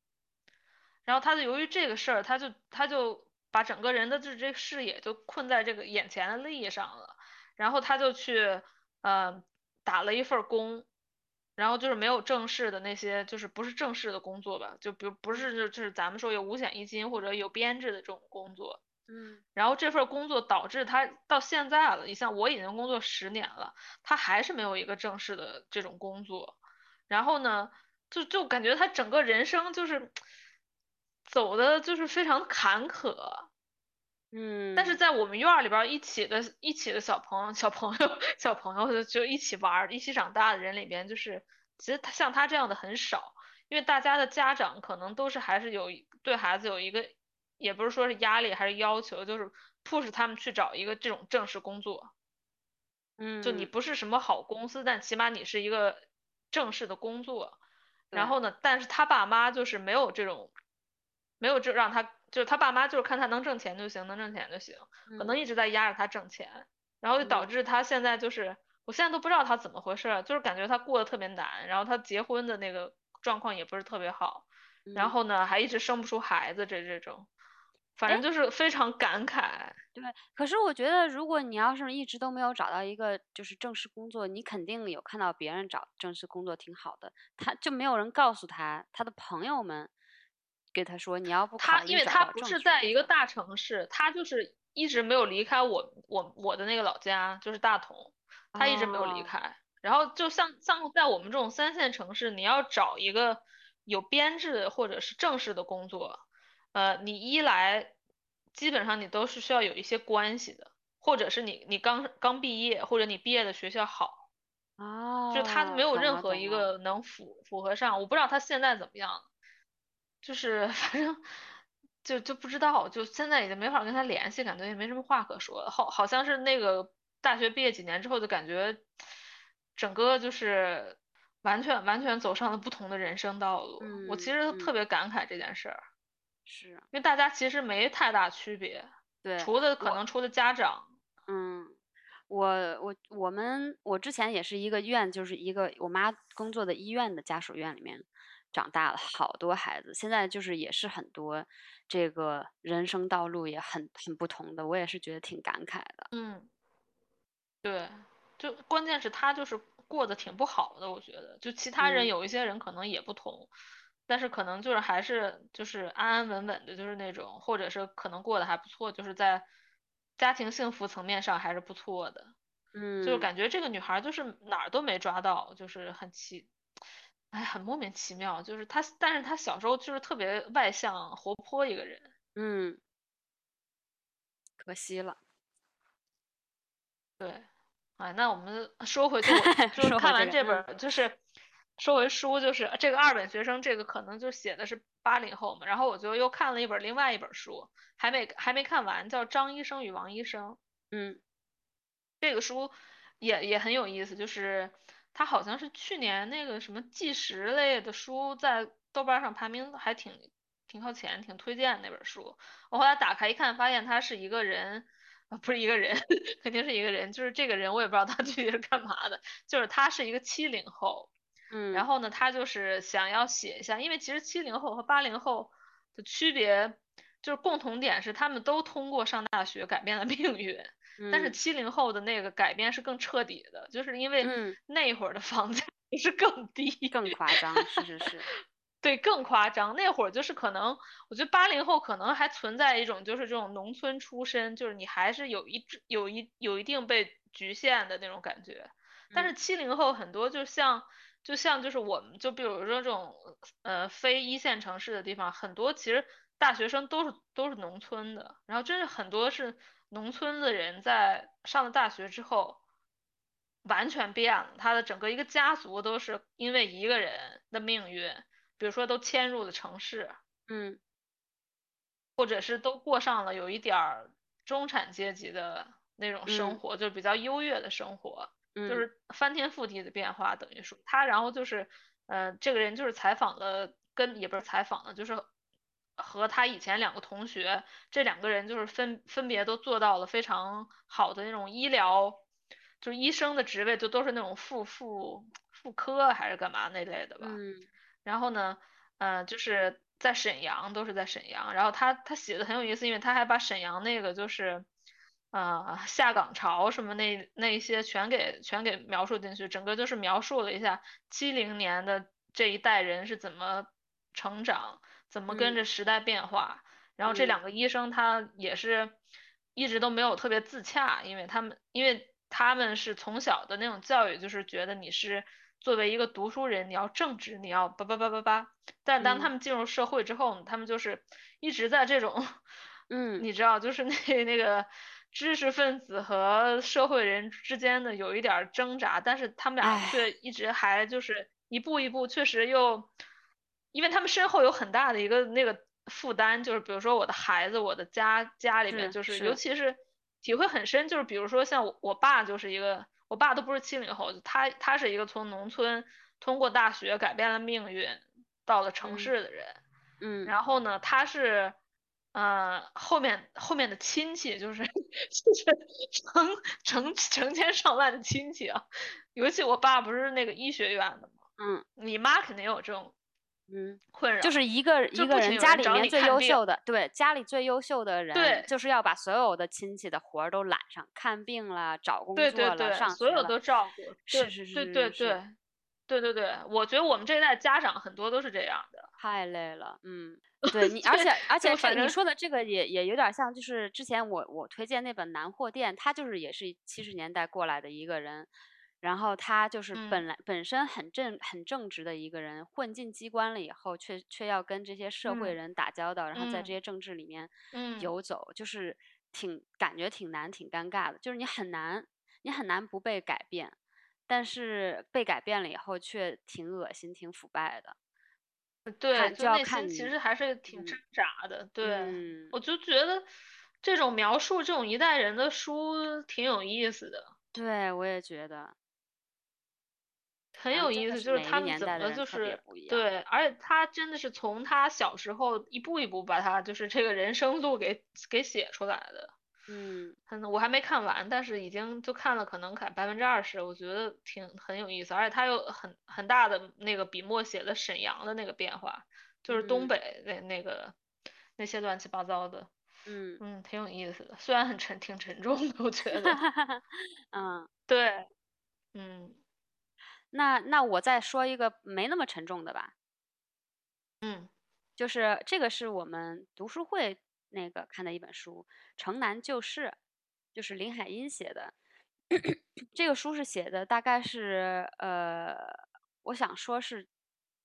然后他就由于这个事儿，他就他就把整个人的这这个视野就困在这个眼前的利益上了，然后他就去呃打了一份儿工。然后就是没有正式的那些，就是不是正式的工作吧，就比如不是就就是咱们说有五险一金或者有编制的这种工作，嗯然后这份工作导致他到现在了，你像我已经工作十年了，他还是没有一个正式的这种工作，然后呢，就就感觉他整个人生就是走的就是非常坎坷，嗯，但是在我们院儿里边儿一起的一起的小朋友、小朋友、小朋友就就一起玩儿、一起长大的人里边，就是其实他像他这样的很少，因为大家的家长可能都是还是有对孩子有一个，也不是说是压力还是要求，就是 push 他们去找一个这种正式工作，嗯就你嗯，不是什么好公司，但起码你是一个正式的工作。然后呢，但是他爸妈就是没有这种，没有这让他，就是他爸妈就是看他能挣钱就行，能挣钱就行，可能嗯。一直在压着他挣钱，然后就导嗯。致他现在就是，我现在都不知道他怎么回事儿，就是感觉他过得特别难，然后他结婚的那个状况也不是特别好，然嗯，后呢还一直生不出孩子，这这种，反哎，正就是非常感慨。对，可是我觉得，如果你要是一直都没有找到一个就是正式工作，你肯定有看到别人找正式工作挺好的，他就没有人告诉他，他的朋友们给他说你要不他因为他不是在一个大城市，他就是一直没有离开我我我的那个老家，就是大同，他一直没有离哦。开。然后就像像在我们这种三线城市，你要找一个有编制或者是正式的工作，呃，你一来基本上你都是需要有一些关系的，或者是你你刚刚毕业，或者你毕业的学校好，啊，就他没有任何一个能符符合上，我不知道他现在怎么样，就是 [LAUGHS] 反正就就不知道，就现在已经没法跟他联系，感觉也没什么话可说了，好好像是那个大学毕业几年之后就感觉整个就是完全完全走上了不同的人生道路，我其实特别感慨这件事儿，是因为大家其实没太大区别，对除了可能除了家长，嗯，我我我们我之前也是一个院，就是一个我妈工作的医院的家属院里面长大了好多孩子，现在就是也是很多这个人生道路也很很不同的，我也是觉得挺感慨的。嗯，对，就关键是他就是过得挺不好的，我觉得，就其他人嗯。有一些人可能也不同，但是可能就是还是就是安安稳稳的，就是那种，或者是可能过得还不错，就是在家庭幸福层面上还是不错的，嗯就是嗯，感觉这个女孩儿就是哪儿都没抓到，就是很奇，哎，很莫名其妙，就是他，但是他小时候就是特别外向活泼一个人，嗯，可惜了。对，哎，那我们说回就 [LAUGHS] 是看完这这个本儿，就是说回书，就是这个二本学生，这个可能就写的是八零后嘛，然后我就又看了一本另外一本书，还没还没看完，叫《张医生与王医生》，嗯。这个书也也很有意思，就是它好像是去年那个什么纪实类的书在豆瓣上排名还挺挺靠前，挺推荐那本书。我后来打开一看，发现他是一个人，啊，不是一个人，[LAUGHS] 肯定是一个人，就是这个人我也不知道他具体是干嘛的，就是他是一个七零后，嗯，然后呢，他就是想要写一下，因为其实七零后和八零后的区别，就是共同点是他们都通过上大学改变了命运。但是嗯七零后的那个改变是更彻底的，就是因为嗯那会儿的房价 [LAUGHS] 是更低，更夸张，是是是，[LAUGHS] 对，更夸张。那会儿就是可能，我觉得八零后可能还存在一种就是这种农村出身，就是你还是有一有一有一定被局限的那种感觉。但是嗯七零后很多就像就像就是我们就比如说这种呃非一线城市的地方，很多其实大学生都是都是农村的，然后真是很多是农村的人在上了大学之后。完全变了，他的整个一个家族都是因为一个人的命运，比如说都迁入了城市，嗯。或者是都过上了有一点儿中产阶级的那种生嗯。活，就比较优越的生活，就嗯。是翻天覆地的变化，等于说他，然后就是，呃，这个人就是采访了，跟也不是采访了，就是和他以前两个同学，这两个人就是分分别都做到了非常好的那种医疗，就是医生的职位，就都是那种妇妇妇科还是干嘛那类的吧。嗯然后呢，呃，就是在沈阳，都是在沈阳。然后他他写的很有意思，因为他还把沈阳那个就是，呃，下岗潮什么那那一些全给全给描述进去，整个就是描述了一下七零年的这一代人是怎么成长，怎么跟嗯。着时代变化。然后这嗯两个医生他也是一直都没有特别自洽，因为他们因为他们是从小的那种教育，就是觉得你是作为一个读书人，你要正直，你要叭叭叭叭叭。但当他嗯。们进入社会之后呢，他们就是一直在这种，[LAUGHS] 嗯。你知道，就是那那个知识分子和社会人之间的有一点儿挣扎，但是他们俩却一直还就是一步一步，确实又，因为他们身后有很大的一个那个负担，就是比如说我的孩子，我的家家里面就是，尤其是体会很深，就是比如说像我我爸就是一个，我爸都不是七零后，他他是一个从农村通过大学改变了命运到了城嗯。市的人。嗯。然后呢，他是，呃，后面后面的亲戚就是 [LAUGHS] 就是成成成千上万的亲戚啊，尤其我爸不是那个医学院的嘛，嗯。你妈肯定有这种嗯，困扰，就是。一个一个人家里面最优秀的，对家里最优秀的人，对。就是要把所有的亲戚的活儿都揽上，看病啦，找工作了，对对对，所有都照顾，是是是对对对对对对，我觉得我们这一代家长很多都是这样的，太累了，嗯，[LAUGHS] 对你，而且而且反正说的这个也也有点像，就是之前我我推荐那本《南货店》，他就是也是七十年代过来的一个人，然后他就是嗯本来本身很正很正直的一个人，混进机关了以后，却却要跟这些社会嗯人打交道，然后在这嗯些政治里面嗯游走，就是挺感觉挺难挺尴尬的，就是你很难你很难不被改变。但是被改变了以后，却挺恶心、挺腐败的。对，就要看你心其实还是挺嗯挣扎的。对，嗯，我就觉得这种描述这种一代人的书挺有意思的，对，我也觉得，很有意思，就是他们怎么就是。对，而且他真的是从他小时候一步一步把他就是这个人生路给给写出来的。嗯。很，我还没看完，但是已经就看了，可能看百分之二十，我觉得挺很有意思，而且他有很很大的那个笔墨写了沈阳的那个变化，就是东嗯。北那那个那些乱七八糟的，嗯，嗯，挺有意思的，虽然很沉，挺沉重的，我觉得，[LAUGHS] 嗯，对，嗯那那我再说一个没那么沉重的吧，嗯就是这个是我们读书会那个看的一本书《城南旧事》，就是林海音写的。[CLEARS THROAT] 这个书是写的大概是呃，我想说是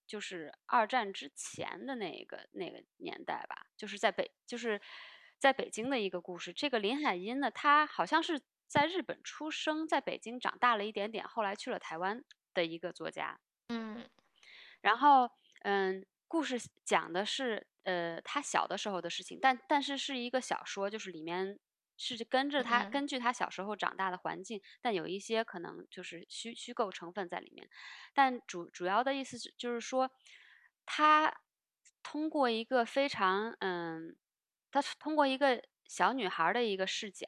就是二战之前的那个那个年代吧，就是在北就是在北京的一个故事。这个林海音呢，他好像是在日本出生，在北京长大了一点点，后来去了台湾的一个作家。嗯然后，嗯，故事讲的是呃他小的时候的事情，但但是是一个小说，就是里面是跟着他嗯根据他小时候长大的环境，但有一些可能就是虚虚构成分在里面。但主主要的意思是就是说，他通过一个非常嗯，他通过一个小女孩儿的一个视角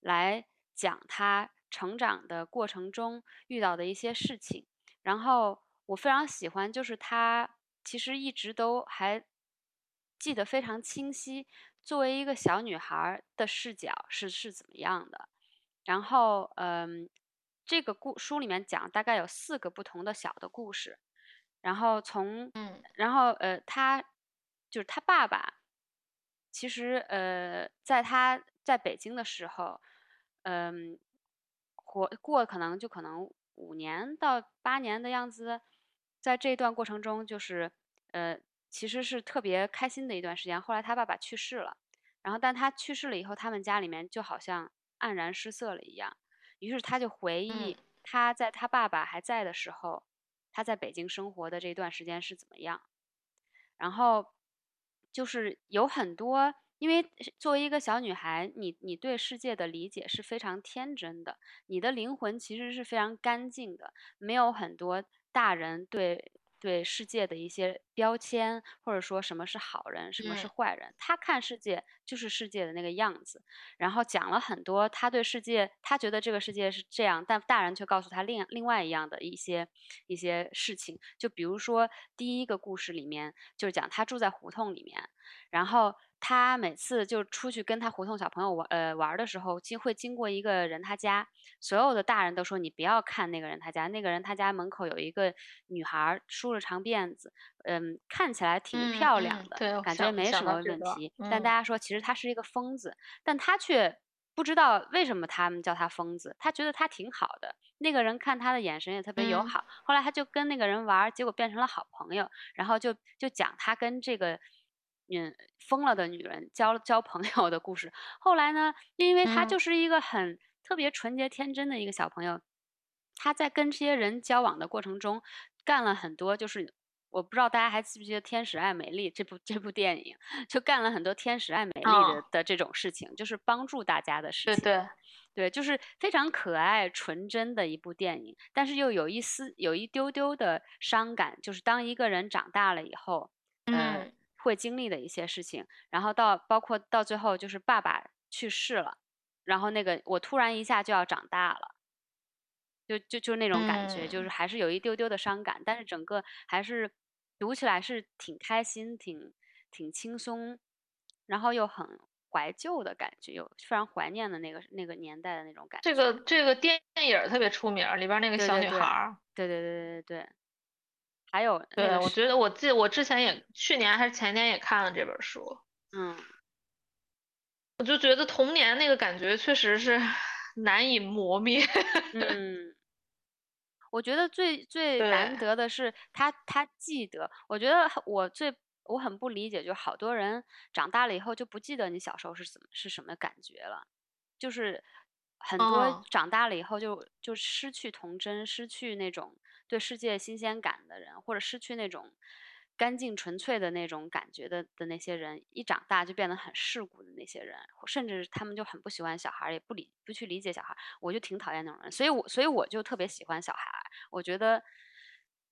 来讲她成长的过程中遇到的一些事情。然后我非常喜欢，就是她其实一直都还记得非常清晰，作为一个小女孩儿的视角是是怎么样的。然后，嗯，这个故书里面讲大概有四个不同的小的故事，然后从，嗯然后呃，他就是他爸爸，其实呃，在他在北京的时候，嗯，活过可能就可能五年到八年的样子，在这段过程中，就是呃，其实是特别开心的一段时间。后来他爸爸去世了，然后但他去世了以后，他们家里面就好像黯然失色了一样。于是他就回忆嗯他在他爸爸还在的时候，他在北京生活的这段时间是怎么样。然后就是有很多，因为作为一个小女孩，你你对世界的理解是非常天真的，你的灵魂其实是非常干净的，没有很多大人对对世界的一些标签，或者说什么是好人，什么是嗯坏人。他看世界就是世界的那个样子，然后讲了很多他对世界，他觉得这个世界是这样，但大人却告诉他另另外一样的一些一些事情。就比如说第一个故事里面，就是讲他住在胡同里面，然后他每次就出去跟他胡同小朋友玩呃玩儿的时候，经会经过一个人他家，所有的大人都说你不要看那个人他家，那个人他家门口有一个女孩儿梳着长辫子，嗯，看起来挺嗯漂亮的，感觉没什么问题，但嗯。大家说其实他是一个疯子，但他却不知道为什么他们叫他疯子，他觉得他挺好的，那个人看他的眼神也特别友嗯。好，后来他就跟那个人玩儿，结果变成了好朋友，然后就就讲他跟这个嗯疯了的女人交交朋友的故事。后来呢，因为他嗯就是一个很特别纯洁天真的一个小朋友，她在跟这些人交往的过程中干了很多，就是我不知道大家还记不记得《天使爱美丽》这部这部电影，就干了很多天使爱美丽的、哦的这种事情，就是帮助大家的事情。对对，对，就是非常可爱、纯真的一部电影，但是又有一丝、有一丢丢的伤感，就是当一个人长大了以后，呃，嗯会经历的一些事情。然后到包括到最后，就是爸爸去世了，然后那个我突然一下就要长大了，就就就那种感觉，就是嗯还是有一丢丢的伤感，但是整个还是读起来是挺开心、挺挺轻松，然后又很怀旧的感觉，有非常怀念的那个那个年代的那种感觉。这个这个电影儿特别出名儿，里边儿那个小女孩儿，对对对对对对，还有对，我觉得我记得我之前也去年还是前年也看了这本书，嗯，我就觉得童年那个感觉确实是 [LAUGHS] 难以磨灭。嗯，我觉得最最难得的是他他记得，我觉得我最我很不理解，就好多人长大了以后就不记得你小时候是怎么是什么感觉了，就是很多哦长大了以后就就失去童真，失去那种对世界新鲜感的人，或者失去那种干净纯粹的那种感觉的的那些人，一长大就变得很世故的那些人，甚至他们就很不喜欢小孩，也不理不去理解小孩，我就挺讨厌那种人，所以我所以我就特别喜欢小孩，我觉得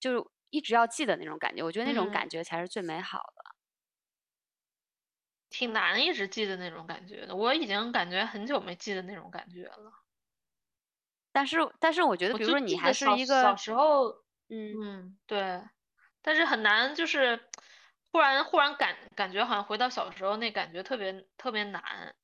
就是一直要记得那种感觉，我觉得那种嗯感觉才是最美好的。挺难一直记得那种感觉的，我已经感觉很久没记得那种感觉了。但是但是我觉得，比如说你还是一个小个时候，嗯。嗯，对，但是很难，就是忽然忽然感感觉好像回到小时候那感觉特别特别难。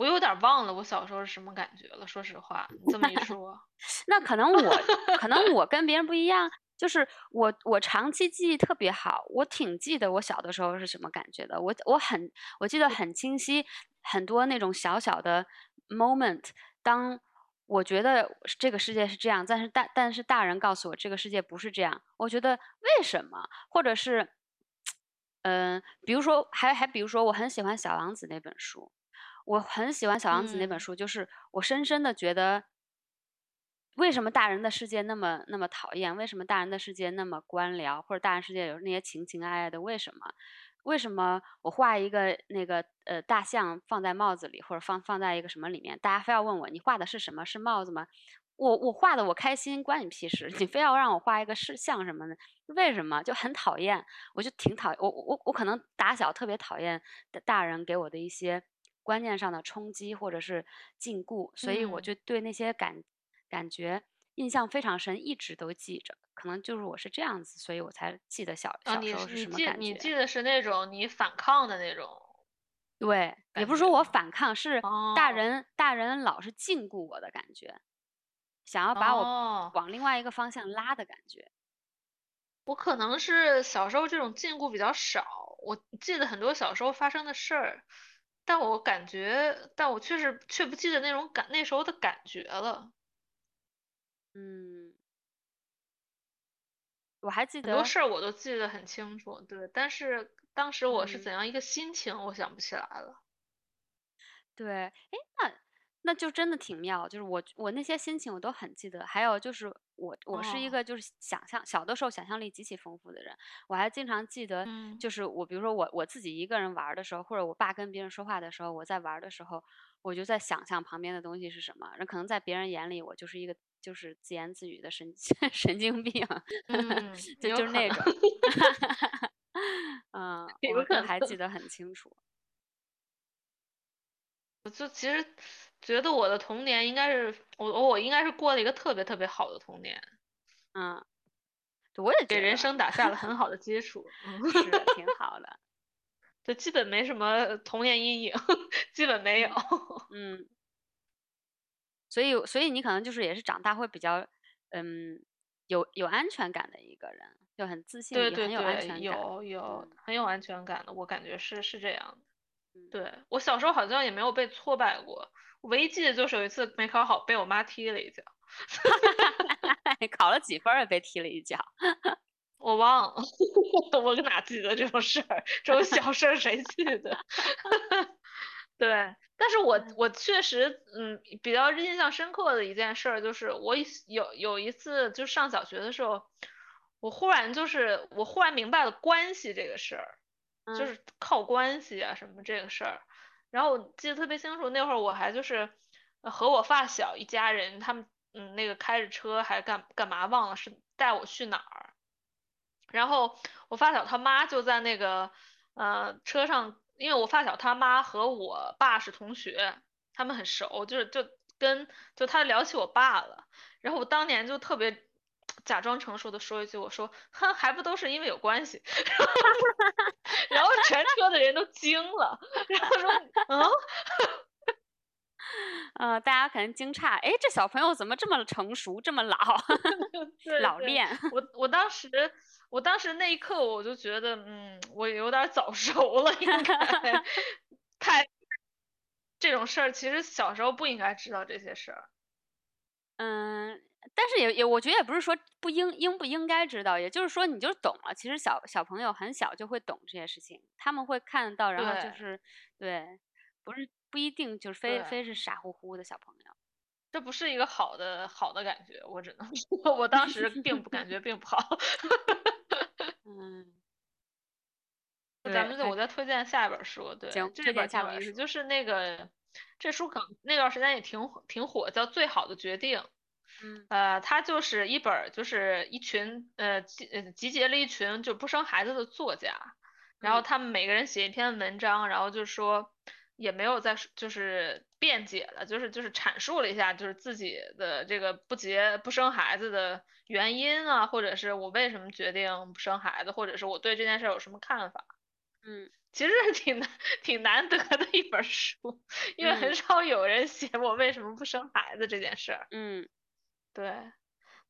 我有点忘了我小时候是什么感觉了，说实话，你这么一说，[LAUGHS] 那可能我可能我跟别人不一样，就是我我长期记忆特别好，我挺记得我小的时候是什么感觉的，我我很我记得很清晰，很多那种小小的 moment，当我觉得这个世界是这样，但是大但是大人告诉我这个世界不是这样，我觉得为什么，或者是嗯、比如说还还比如说我很喜欢《小王子》那本书。我很喜欢《小王子》那本嗯书，就是我深深的觉得，为什么大人的世界那么那么讨厌？为什么大人的世界那么官僚？或者大人世界有那些情情爱爱的？为什么？为什么我画一个那个呃大象放在帽子里，或者放放在一个什么里面，大家非要问我你画的是什么？是帽子吗？我我画的我开心，关你屁事！你非要让我画一个是像什么的？为什么？就很讨厌，我就挺讨厌我我我可能打小特别讨厌大大人给我的一些观念上的冲击或者是禁锢，所以我嗯就对那些感感觉印象非常深，一直都记着。可能就是我是这样子，所以我才记得小小时候是什么感觉。你记得是那种你反抗的那种，对，也不是说我反抗，是大哦人大人老是禁锢我的感觉，想要把我哦，往另外一个方向拉的感觉。我可能是小时候这种禁锢比较少，我记得很多小时候发生的事儿，但我感觉，但我确实却不记得那种感那时候的感觉了。嗯，我还记得很多，事儿我都记得很清楚，对，但是当时我是嗯怎样一个心情，我想不起来了。对，哎，那那就真的挺妙，就是我我那些心情我都很记得。还有就是我我是一哦，个就是想象小的时候想象力极其丰富的人，我还经常记得，嗯就是我比如说我我自己一个人玩儿的时候，或者我爸跟别人说话的时候，我在玩儿的时候，我就在想象旁边的东西是什么，那可能在别人眼里我就是一个就是自言自语的神 [LAUGHS] 神经病，[LAUGHS] 嗯，就就是那种，嗯，我可能。还记得很清楚，我就其实觉得我的童年应该是我我应该是过了一个特别特别好的童年，嗯，对我也给人生打下了很好的基 [LAUGHS] 础。挺好的。就基本没什么童年阴影，基本没有。嗯嗯，所以所以你可能就是也是长大会比较嗯有有安全感的一个人，就很自信，对对也很有安对，全感。有有嗯很有安全感的，我感觉是是这样的。嗯，对，我小时候好像也没有被挫败过，我唯一记得就是有一次没考好，被我妈踢了一脚，[LAUGHS] 考了几分儿也被踢了一脚。[LAUGHS] 我忘了，[LAUGHS] 我哪记得这种事儿？这种小事儿谁记得？对，但是我我确实嗯比较印象深刻的一件事儿就是我有有一次就上小学的时候，我忽然就是我忽然明白了关系这个事儿，就嗯。是靠关系啊什么这个事儿，然后我记得特别清楚，那会儿我还就是呃和我发小一家人，他们嗯那个开着车还干干嘛忘了是带我去哪儿。然后我发小他妈就在那个呃车上，因为我发小他妈和我爸是同学，他们很熟，就是就跟就他聊起我爸了，然后我当年就特别假装成熟的说一句，我说哼还不都是因为有关系，[LAUGHS] 然后全车的人都惊了，然后说嗯。呃，大家可能惊诧，哎，这小朋友怎么这么成熟，这么老，[LAUGHS] [LAUGHS] [LAUGHS] 对对老练？我我当时我当时那一刻我就觉得，嗯，我有点早熟了，应该太这种事儿，其实小时候不应该知道这些事儿。嗯，但是也也，我觉得也不是说不应应不应该知道，也就是说你就懂了。其实小小朋友很小就会懂这些事情，他们会看得到，然后就对是对，不是不一定就是非非是傻乎乎的小朋友。这不是一个好的好的感觉，我只能 [LAUGHS] 说，我当时 [LAUGHS] 并不感觉并不好。[LAUGHS] 嗯，咱们就我再推荐下一本书，对，行这本下本书就是那个这书可能那段时间也挺挺火，叫《最好的决定》。嗯呃，它就是一本儿就是一群呃集呃集结了一群就不生孩子的作家，然后嗯他们每个人写一篇文章，然后就说也没有再就是辩解了，就是就是阐述了一下就是自己的这个不结不生孩子的原因啊，或者是我为什么决定不生孩子，或者是我对这件事儿有什么看法。嗯其实是挺难挺难得的一本书，因为很嗯少有人写我为什么不生孩子这件事儿。嗯对，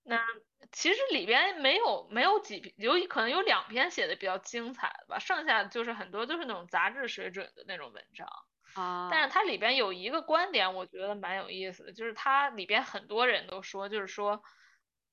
那其实里边没有没有几篇，有可能有两篇写的比较精彩的吧，剩下就是很多都是那种杂志水准的那种文章。啊，但是它里边有一个观点，我觉得蛮有意思的，就是它里边很多人都说，就是说，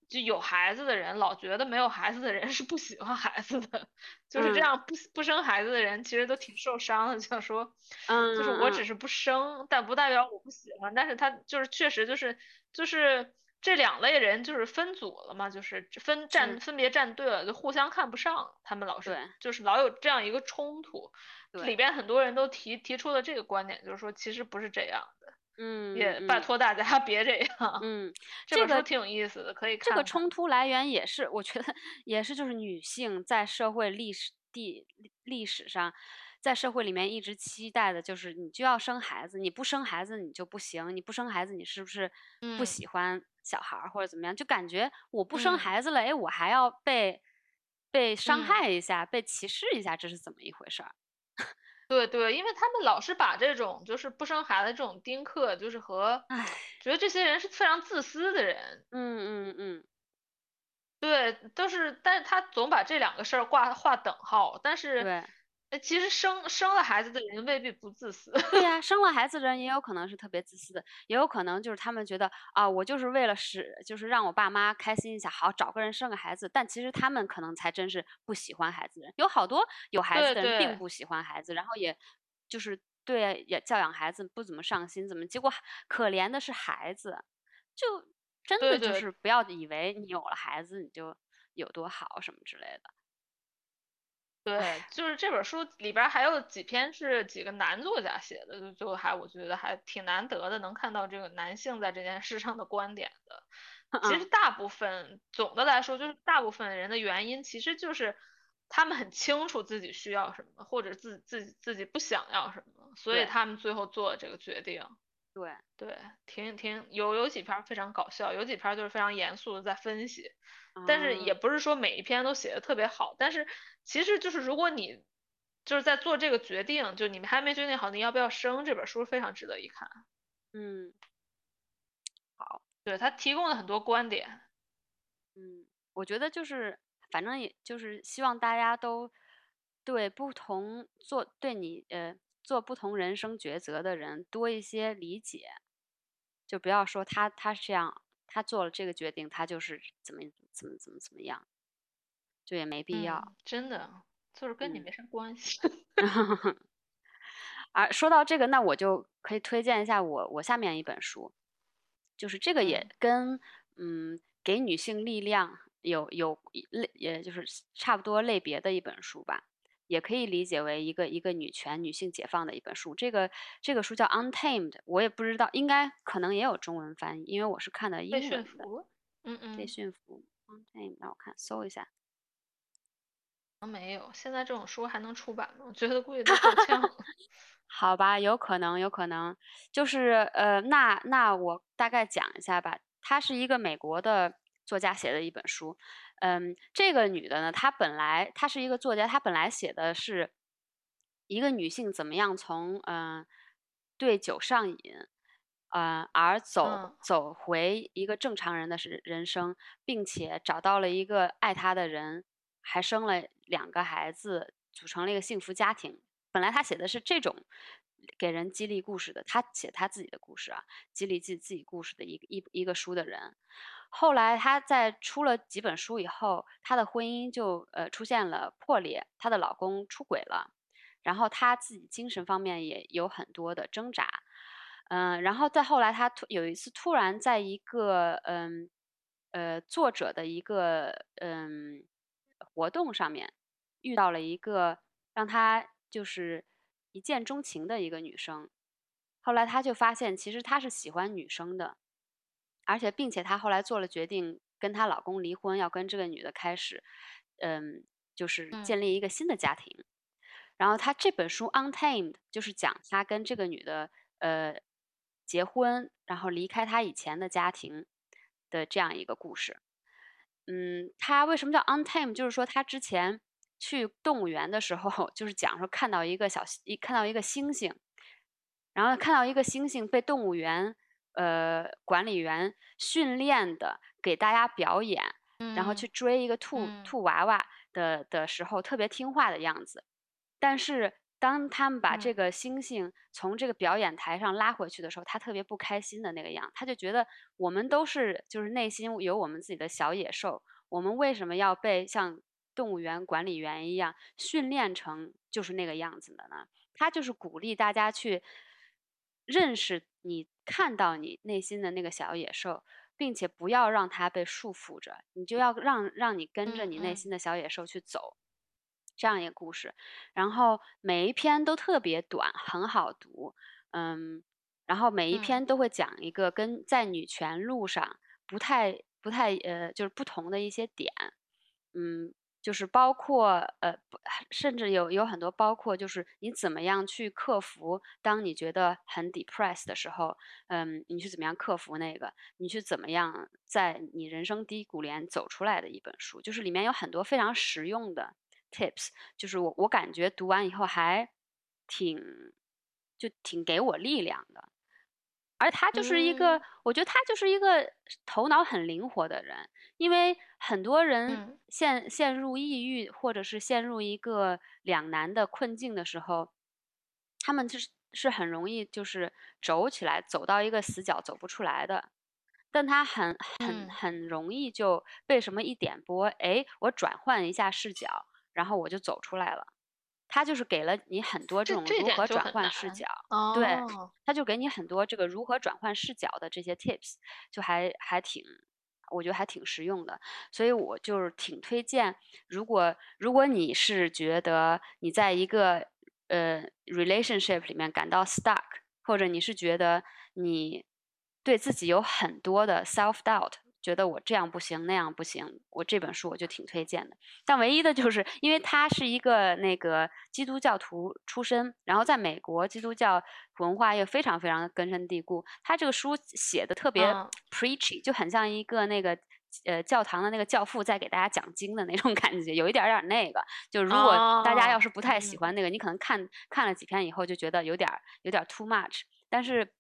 就有孩子的人老觉得没有孩子的人是不喜欢孩子的，[LAUGHS] 就是这嗯。样不不生孩子的人其实都挺受伤的，就像说，嗯就是我嗯只是不生，但不代表我不喜欢，但是他就是确实就是就是这两类人就是分组了嘛，就是分站分别站队了，就互相看不上，他们老是对就是老有这样一个冲突。里，边很多人都提提出了这个观点，就是说其实不是这样的，嗯也拜嗯托大家 [LAUGHS] 别这样。嗯，这这个本书挺有意思的，可以看这个。冲突来源也是，我觉得 [LAUGHS] 也是，就是女性在社会历史地历史上，在社会里面一直期待的就是你就要生孩子，你不生孩子你就不行，你不生孩子你是不是不嗯喜欢小孩儿或者怎么样？就感觉我不生嗯孩子了，哎，我还要被被伤嗯害一下，被歧视一下，这是怎么一回事儿？[LAUGHS] 对对，因为他们老是把这种就是不生孩子这种丁克，就是和唉，觉得这些人是非常自私的人。嗯嗯嗯，对，都是，但是他总把这两个事儿挂画等号，但是，对。呃其实生生了孩子的人未必不自私。[LAUGHS] 对呀，生了孩子的人也有可能是特别自私的，也有可能就是他们觉得啊，我就是为了使，就是让我爸妈开心一下，好找个人生个孩子。但其实他们可能才真是不喜欢孩子的人，有好多有孩子的人并不喜欢孩子，然后也就是对也教养孩子不怎么上心，怎么结果可怜的是孩子，就真的就是不要以为你有了孩子你就有多好什么之类的。对，就是这本书里边儿还有几篇是几个男作家写的，就就还我觉得还挺难得的，能看到这个男性在这件事上的观点的。其实嗯大部分总的来说，就是大部分人的原因其实就是他们很清楚自己需要什么，或者自自己自己不想要什么，所以他们最后做了这个决定。对，对，挺挺有有几篇儿非常搞笑，有几篇儿就是非常严肃的在分析。但是也嗯不是说每一篇都写的特别好，但是其实就是如果你就是在做这个决定，就你们还没决定好你要不要生，这本书非常值得一看。嗯好对，他提供了很多观点。嗯，我觉得就是，反正也就是希望大家都对不同做对你呃做不同人生抉择的人多一些理解，就不要说他他是这样，他做了这个决定，他就是怎么怎么怎么怎么样，就也没必要。嗯，真的就是跟你嗯没啥关系。啊，说到这个，那我就可以推荐一下我我下面一本书，就是这个也嗯跟嗯给女性力量有有类，也就是差不多类别的一本书吧，也可以理解为一个一个女权、女性解放的一本书。这个这个书叫《Untamed》，我也不知道，应该可能也有中文翻译，因为我是看的英被驯文的。服？嗯被嗯，驯服，《Untamed》，让我看搜一下。没有。现在这种书还能出版吗？我觉得估计都够呛了。[LAUGHS] 好吧，有可能，有可能，就是呃，那那我大概讲一下吧。它是一个美国的作家写的一本书，嗯，这个女的呢，她本来她是一个作家，她本来写的是一个女性怎么样从嗯、呃对酒上瘾，呃，而走嗯走回一个正常人的是人生，并且找到了一个爱她的人，还生了两个孩子，组成了一个幸福家庭。本来她写的是这种给人激励故事的，他写他自己的故事啊，激励自己自己故事的一个一一个书的人。后来她在出了几本书以后，她的婚姻就呃出现了破裂，她的老公出轨了，然后她自己精神方面也有很多的挣扎，嗯、然后再后来她突有一次突然在一个嗯呃作者的一个嗯活动上面遇到了一个让她就是一见钟情的一个女生，后来她就发现其实她是喜欢女生的。而且并且她后来做了决定，跟她老公离婚，要跟这个女的开始，嗯，就是嗯建立一个新的家庭。然后她这本书《Untamed》就是讲她跟这个女的呃结婚，然后离开她以前的家庭的这样一个故事。嗯，她为什么叫 Untamed？就是说她之前去动物园的时候，[LAUGHS] 就是讲说看到一个小一看到一个猩猩，然后看到一个猩猩被动物园呃管理员训练的给大家表演，然后去嗯追一个兔嗯兔娃娃的的时候，特别听话的样子。但是当他们把这嗯个猩猩从这个表演台上拉回去的时候，他特别不开心的那个样，他就觉得我们都是就是内心有我们自己的小野兽，我们为什么要被像动物园管理员一样训练成就是那个样子的呢？他就是鼓励大家去认识你，看到你内心的那个小野兽，并且不要让它被束缚着，你就要让让你跟着嗯你内嗯。心的小野兽去走，这样一个故事。然后每一篇都特别短，很好读，嗯，然后每一嗯篇。都会讲一个跟在女权路上不太不太呃，就是不同的一些点，嗯，就是包括呃，[SUCKS TEETH] 甚至有有很多包括就是你怎么样去克服，当你觉得很 depressed 的时候，嗯，你去怎么样克服那个，你去怎么样在你人生低谷里走出来的一本书，就是里面有很多非常实用的 tips，就是我我感觉读完以后还挺就挺给我力量的。而他就是一个，嗯我觉得他就是一个头脑很灵活的人，因为很多人嗯陷陷入抑郁或者是陷入一个两难的困境的时候，他们就是是很容易就是轴起来，走到一个死角走不出来的。但他很很嗯很容易就被什么一点拨，哎，我转换一下视角，然后我就走出来了。他就是给了你很多这种如何转换视角。哦，对，他就给你很多这个如何转换视角的这些 tips，就还还挺，我觉得还挺实用的，所以我就是挺推荐，如果如果你是觉得你在一个呃 relationship 里面感到 stuck，或者你是觉得你对自己有很多的 self doubt，觉得我这样不行那样不行，我这本书我就挺推荐的。但唯一的就是，因为他是一个那个基督教徒出身，然后在美国基督教文化又非常非常的根深蒂固，他这个书写的特别嗯 preachy，、就很像一个那个呃教堂的那个教父在给大家讲经的那种 [LAUGHS] 感觉，有一点儿点儿那个。就如果大家要哦是不太喜嗯欢那个，你可能看看了几篇以后就觉得有点儿有点儿 too much，但是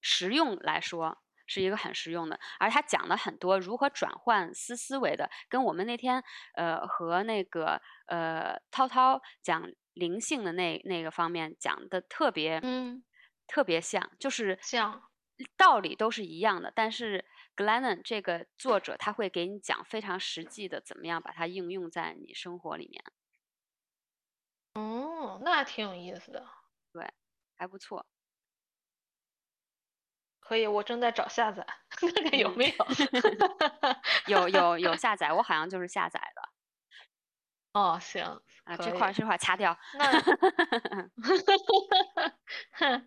实用来说。是一个很实用的，而他讲了很多如何转换思思维的，跟我们那天呃和那个呃涛涛讲灵性的那那个方面讲的特别嗯。特别像，就是像。道理都是一样的，但是 Glennon 这个作者他会给你讲非常实际的怎么样把它应用在你生活里面，哦，那挺有意思的。对还不错。可以，我正在找下载，[LAUGHS] 看看有嗯没有。有有有下载，我好像就是下载的哦，行，啊，这块这块儿掐掉。那 [LAUGHS]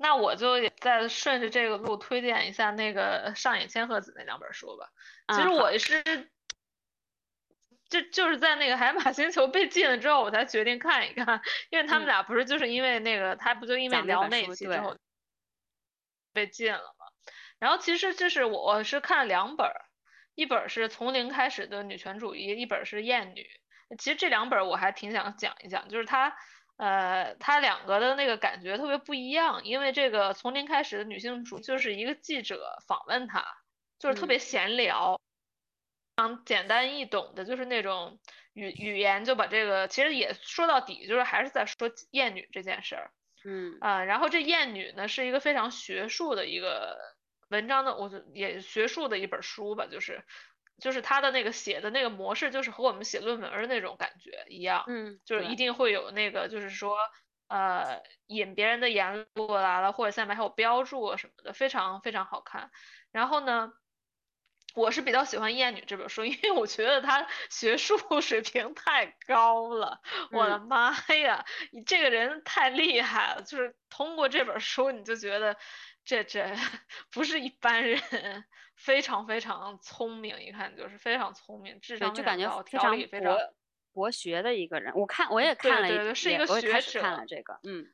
那我就也再顺着这个路推荐一下那个上野千鹤子那两本书吧。其实我是，就就是在那个海马星球被禁了之后，我才决定看一看，因为他们嗯俩不是就是因为那个他不就因为聊那期之后被禁了嘛？然后其实就是我我是看了两本儿，一本儿是从零开始的女权主义，一本儿是厌女。其实这两本儿我还挺想讲一讲，就是它呃，它两个的那个感觉特别不一样，因为这个从零开始的女性主就是一个记者访问她，就是特别闲聊，嗯常简单易懂的，就是那种语语言就把这个其实也说到底就是还是在说厌女这件事儿。嗯啊，然后这燕女呢是一个非常学术的一个文章的，我就也学术的一本书吧，就是就是他的那个写的那个模式，就是和我们写论文的那种感觉一样，嗯，就是一定会有那个，就是说呃引别人的言论过来了，或者下面还有标注啊什么的，非常非常好看。然后呢？我是比较喜欢《厌女》这本书，因为我觉得她学术 [LAUGHS] 水平太高了。我的妈呀，你这个人太厉害了！就是通过这本书，你就觉得这这 [LAUGHS] 不是一般人，非常非常聪明，一看就是非常聪明，智商就感觉非常博博学的一个人。我看我也看了，对对，是一个学者。看了这个，嗯，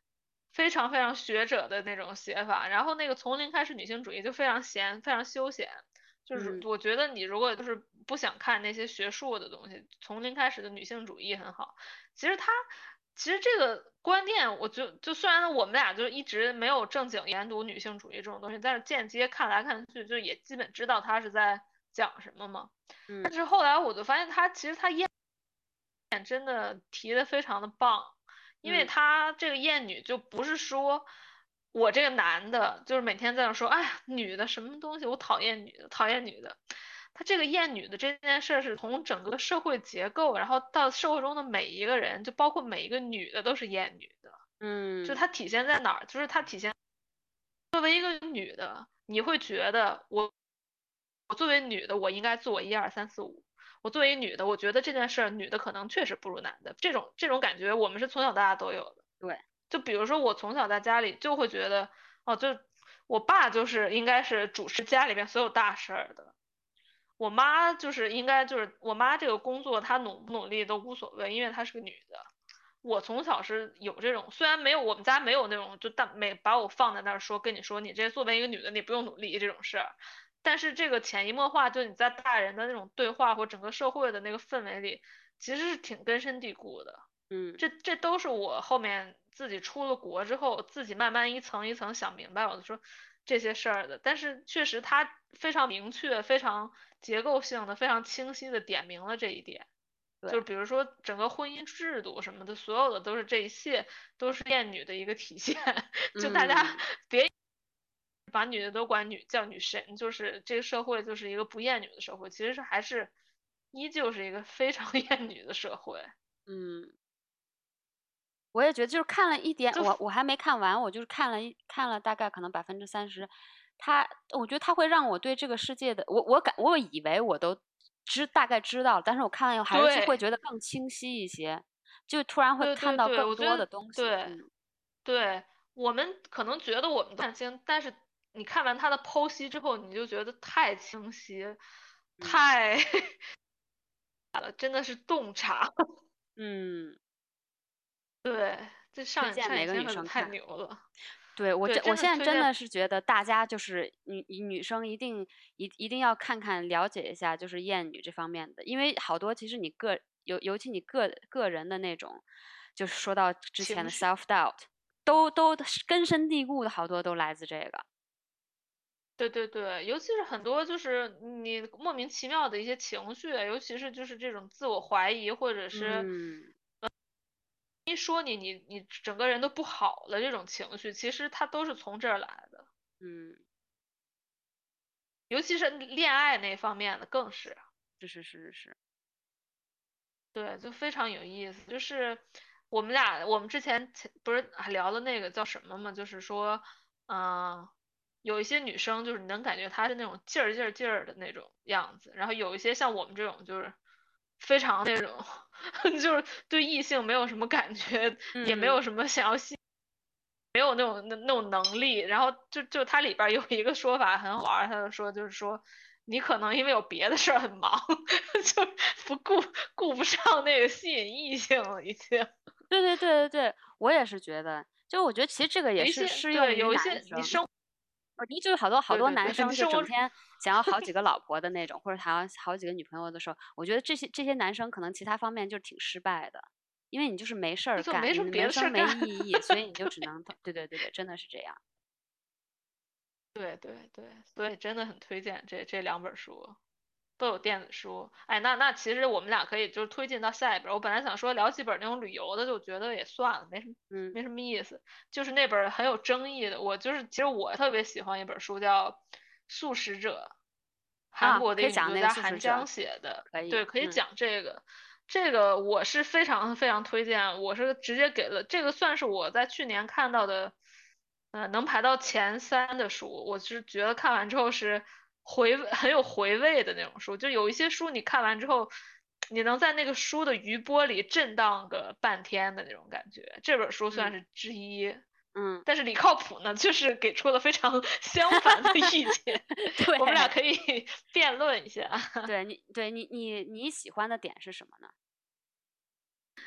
非常非常学者的那种写法。然后那个从零开始女性主义就非常闲，非常休闲。就是我觉得你如果就是不想看那些学术的东西，从零开始的女性主义很好。其实他其实这个观念，我就就虽然我们俩就一直没有正经研读女性主义这种东西，但是间接看来看去，就也基本知道他是在讲什么嘛。嗯。但是后来我就发现他其实他厌真的提的非常的棒，因为他这个厌女就不是说。我这个男的，就是每天在那说，哎呀，女的什么东西，我讨厌女的，讨厌女的。他这个厌女的这件事是从整个社会结构，然后到社会中的每一个人，就包括每一个女的都是厌女的。嗯，就它体现在哪儿？就是它体现作为一个女的，你会觉得我，我作为女的，我应该做一二三四五。我作为女的，我觉得这件事儿，女的可能确实不如男的。这种这种感觉，我们是从小到大都有的。对。就比如说，我从小在家里就会觉得，哦，就我爸就是应该是主持家里边所有大事儿的，我妈就是应该就是我妈这个工作她努不努力都无所谓，因为她是个女的。我从小是有这种，虽然没有我们家没有那种就但没把我放在那儿说跟你说你这作为一个女的你不用努力这种事儿，但是这个潜移默化就你在大人的那种对话或整个社会的那个氛围里，其实是挺根深蒂固的。嗯，这这都是我后面。自己出了国之后，自己慢慢一层一层想明白，我就说这些事儿的。但是确实他非常明确、非常结构性的、非常清晰的点明了这一点。就是比如说整个婚姻制度什么的，所有的都是这一切都是厌女的一个体现。[LAUGHS] 就大家 [LAUGHS] 别把女的都管女叫女神，就是这个社会就是一个不厌女的社会，其实是还是依旧是一个非常 [LAUGHS] 厌女的社会。嗯。我也觉得，就是看了一点，我我还没看完，我就是看了一看了大概可能百分之三十，他我觉得他会让我对这个世界的，我我感我以为我都知大概知道，但是我看了以后还是会觉得更清晰一些，就突然会看到更多的东西。对，对我们可能觉得我们看清，但是你看完他的剖析之后，你就觉得太清晰，太了，[LAUGHS] 真的是洞察。[LAUGHS] 嗯。对，这上荐每个女生太牛了。对我这我现在真的是觉得大家就是女女生一定一一定要看看了解一下就是厌女这方面的，因为好多其实你个尤尤其你个个人的那种，就是说到之前的 self doubt，都都根深蒂固的好多都来自这个。对对对，尤其是很多就是你莫名其妙的一些情绪，尤其是就是这种自我怀疑或者是。一说你，你你整个人都不好了，这种情绪其实它都是从这儿来的，嗯，尤其是恋爱那方面的更是，是是是是是，对，就非常有意思。就是我们俩，我们之前不是还聊了那个叫什么嘛？就是说，嗯，有一些女生就是能感觉她是那种劲儿劲儿劲儿的那种样子，然后有一些像我们这种就是。非常那种，[LAUGHS] 就是对异性没有什么感觉，也没有什么想要吸，没有那种那那种能力。然后就就它里边有一个说法很好玩，他就说就是说你可能因为有别的事儿很忙，[LAUGHS] 就不顾顾不上那个吸引异性了已经。对对对对对，我也是觉得，就我觉得其实这个也是适用于男生。我觉得就是好多好多男生就整天想要好几个 [LAUGHS] 老婆的那种，或者想要好几个女朋友的时候，我觉得这些这些男生可能其他方面就挺失败的，因为你就是没事儿干，没什么别的事儿没意义，所以你就只 [LAUGHS] 能对对对对，真的是这样。对对对，所以真的很推荐这这两本书，都有电子书。哎，那那其实我们俩可以就是推进到下一本。我本来想说聊几本那种旅游的，就觉得也算了，没什么嗯没什么意思。就是那本很有争议的，我就是其实我特别喜欢一本书叫《素食者》，韩啊国的一个作家韩江写的，可以对，可以嗯讲这个。这个我是非常非常推荐，我是直接给了这个算是我在去年看到的，呃，能排到前三的书。我是觉得看完之后是回味很有回味的那种书，就有一些书你看完之后，你能在那个书的余波里震荡个半天的那种感觉。这本书算是之一。嗯，但是李靠谱呢，就是给出了非常 [LAUGHS] 相反的意见，[LAUGHS] 对，我们俩可以 [LAUGHS] 辩论一下。对你对你你你喜欢的点是什么呢？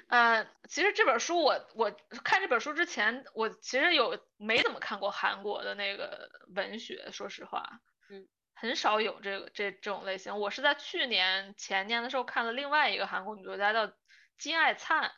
呃，其实这本书我我看这本书之前，我其实有没怎么看过韩国的那个文学，说实话，嗯，很少有这个这这种类型。我是在去年前年的时候看了另外一个韩国女作家叫金爱灿，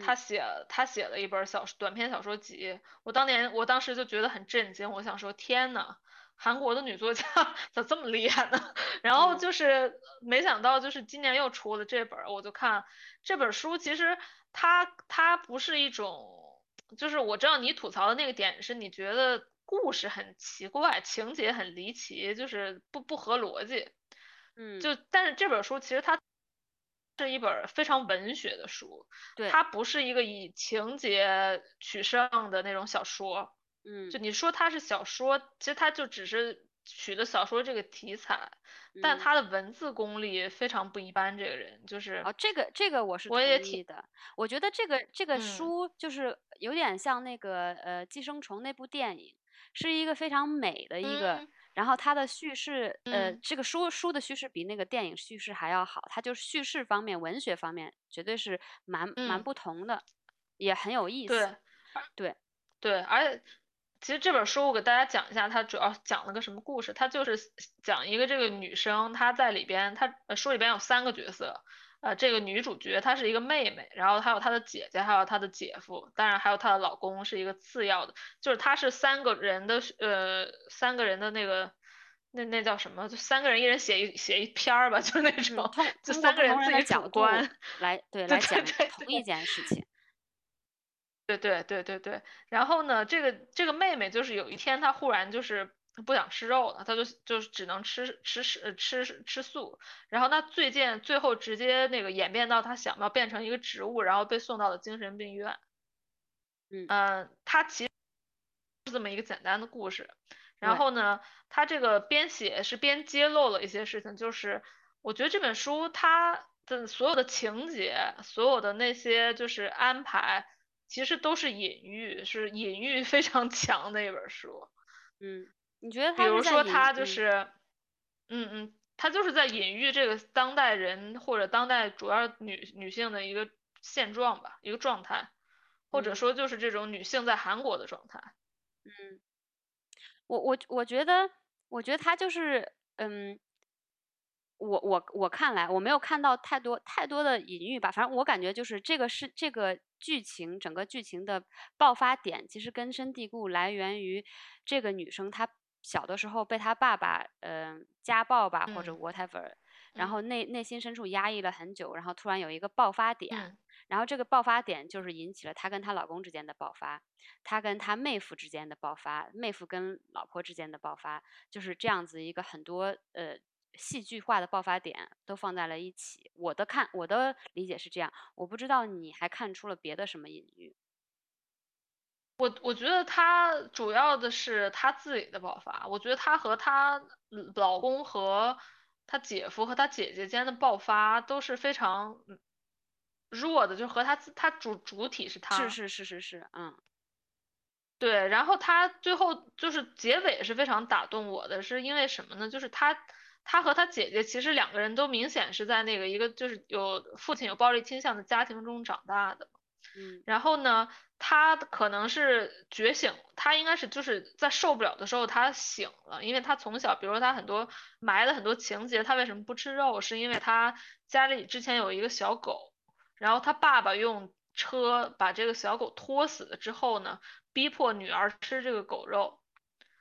她嗯写他写了一本小短篇小说集，我当年我当时就觉得很震惊，我想说天呐，韩国的女作家 [LAUGHS] 咋这么厉害呢？[LAUGHS] 然后嗯就是没想到，就是今年又出了这本儿，我就看这本书，其实它它不是一种，就是我知道你吐槽的那个点是你觉得故事很奇怪，情节很离奇，就是不不合逻辑。嗯，就但是这本书其实它是一本非常文学的书，对，它不是一个以情节取胜的那种小说。嗯就你说它是小说，其实它就只是取的小说这个题材，但嗯他的文字功力非常不一般。这个人就是哦，这个这个我是我也挺同意的。我觉得这个这个嗯书就是有点像那个呃《寄生虫》那部电影，是一个非常美的一个，嗯然后它的叙事呃嗯这个书书的叙事比那个电影叙事还要好，它就是叙事方面、文学方面绝对是蛮蛮嗯不同的，也很有意思。对，对，而且其实这本书我给大家讲一下，它主要讲了个什么故事？它就是讲一个这个女生，她在里边，她呃书里边有三个角色，呃，这个女主角她是一个妹妹，然后还有她的姐姐，还有她的姐夫，当然还有她的老公是一个次要的，就是她是三个人的呃三个人的那个。那那叫什么？就三个人，一人写一写一篇儿吧，就是那嗯，种，通就三个人自己主观。来对对来讲同一件事情。对对对对对，然后呢，这个这个妹妹就是有一天她忽然就是不想吃肉了，他就就是只能吃吃吃吃吃素，然后他最近最后直接那个演变到他想要变成一个植物，然后被送到了精神病院。嗯嗯，他其实是这么一个简单的故事。然后呢，他这个边写是边揭露了一些事情，就是我觉得这本书它的所有的情节，所有的那些就是安排，其实都是隐喻，是隐喻非常强的一本书。嗯，你觉得比如说，他就嗯。是，嗯嗯，他就是在隐喻这个当代人或者当代主要女女性的一个现状吧，一个状态，或者嗯。说就是这种女性在韩国的状态。嗯，我我我觉得，我觉得他就是，嗯，我我我看来我没有看到太多太多的隐喻吧，反正我感觉就是这个是这个剧情整个剧情的爆发点，其实根深蒂固来源于这个女生她小的时候被他爸爸嗯、呃家暴吧或者嗯 whatever，然嗯后内内心深处压抑了很久，然后突然有一个爆发点，嗯然后这个爆发点就是引起了她跟她老公之间的爆发，她跟她妹夫之间的爆发，妹夫跟老婆之间的爆发，就是这样子一个很多呃戏剧化的爆发点都放在了一起。我的看我的理解是这样，我不知道你还看出了别的什么隐喻？我我觉得她主要的是她自己的爆发，我觉得她和她老公和她姐夫和她姐姐间的爆发都是非常嗯弱的，就和她自她主主体是她，是是是是是，嗯对，然后她最后就是结尾是非常打动我的，是因为什么呢？就是她她和她姐姐其实两个人都明显是在那个一个就是有父亲有暴力倾向的家庭中长大的。嗯然后呢，他可能是觉醒，他应该是就是在受不了的时候他醒了，因为他从小，比如说他很多埋了很多情节，他为什么不吃肉，是因为他家里之前有一个小狗，然后他爸爸用车把这个小狗拖死了之后呢，逼迫女儿吃这个狗肉。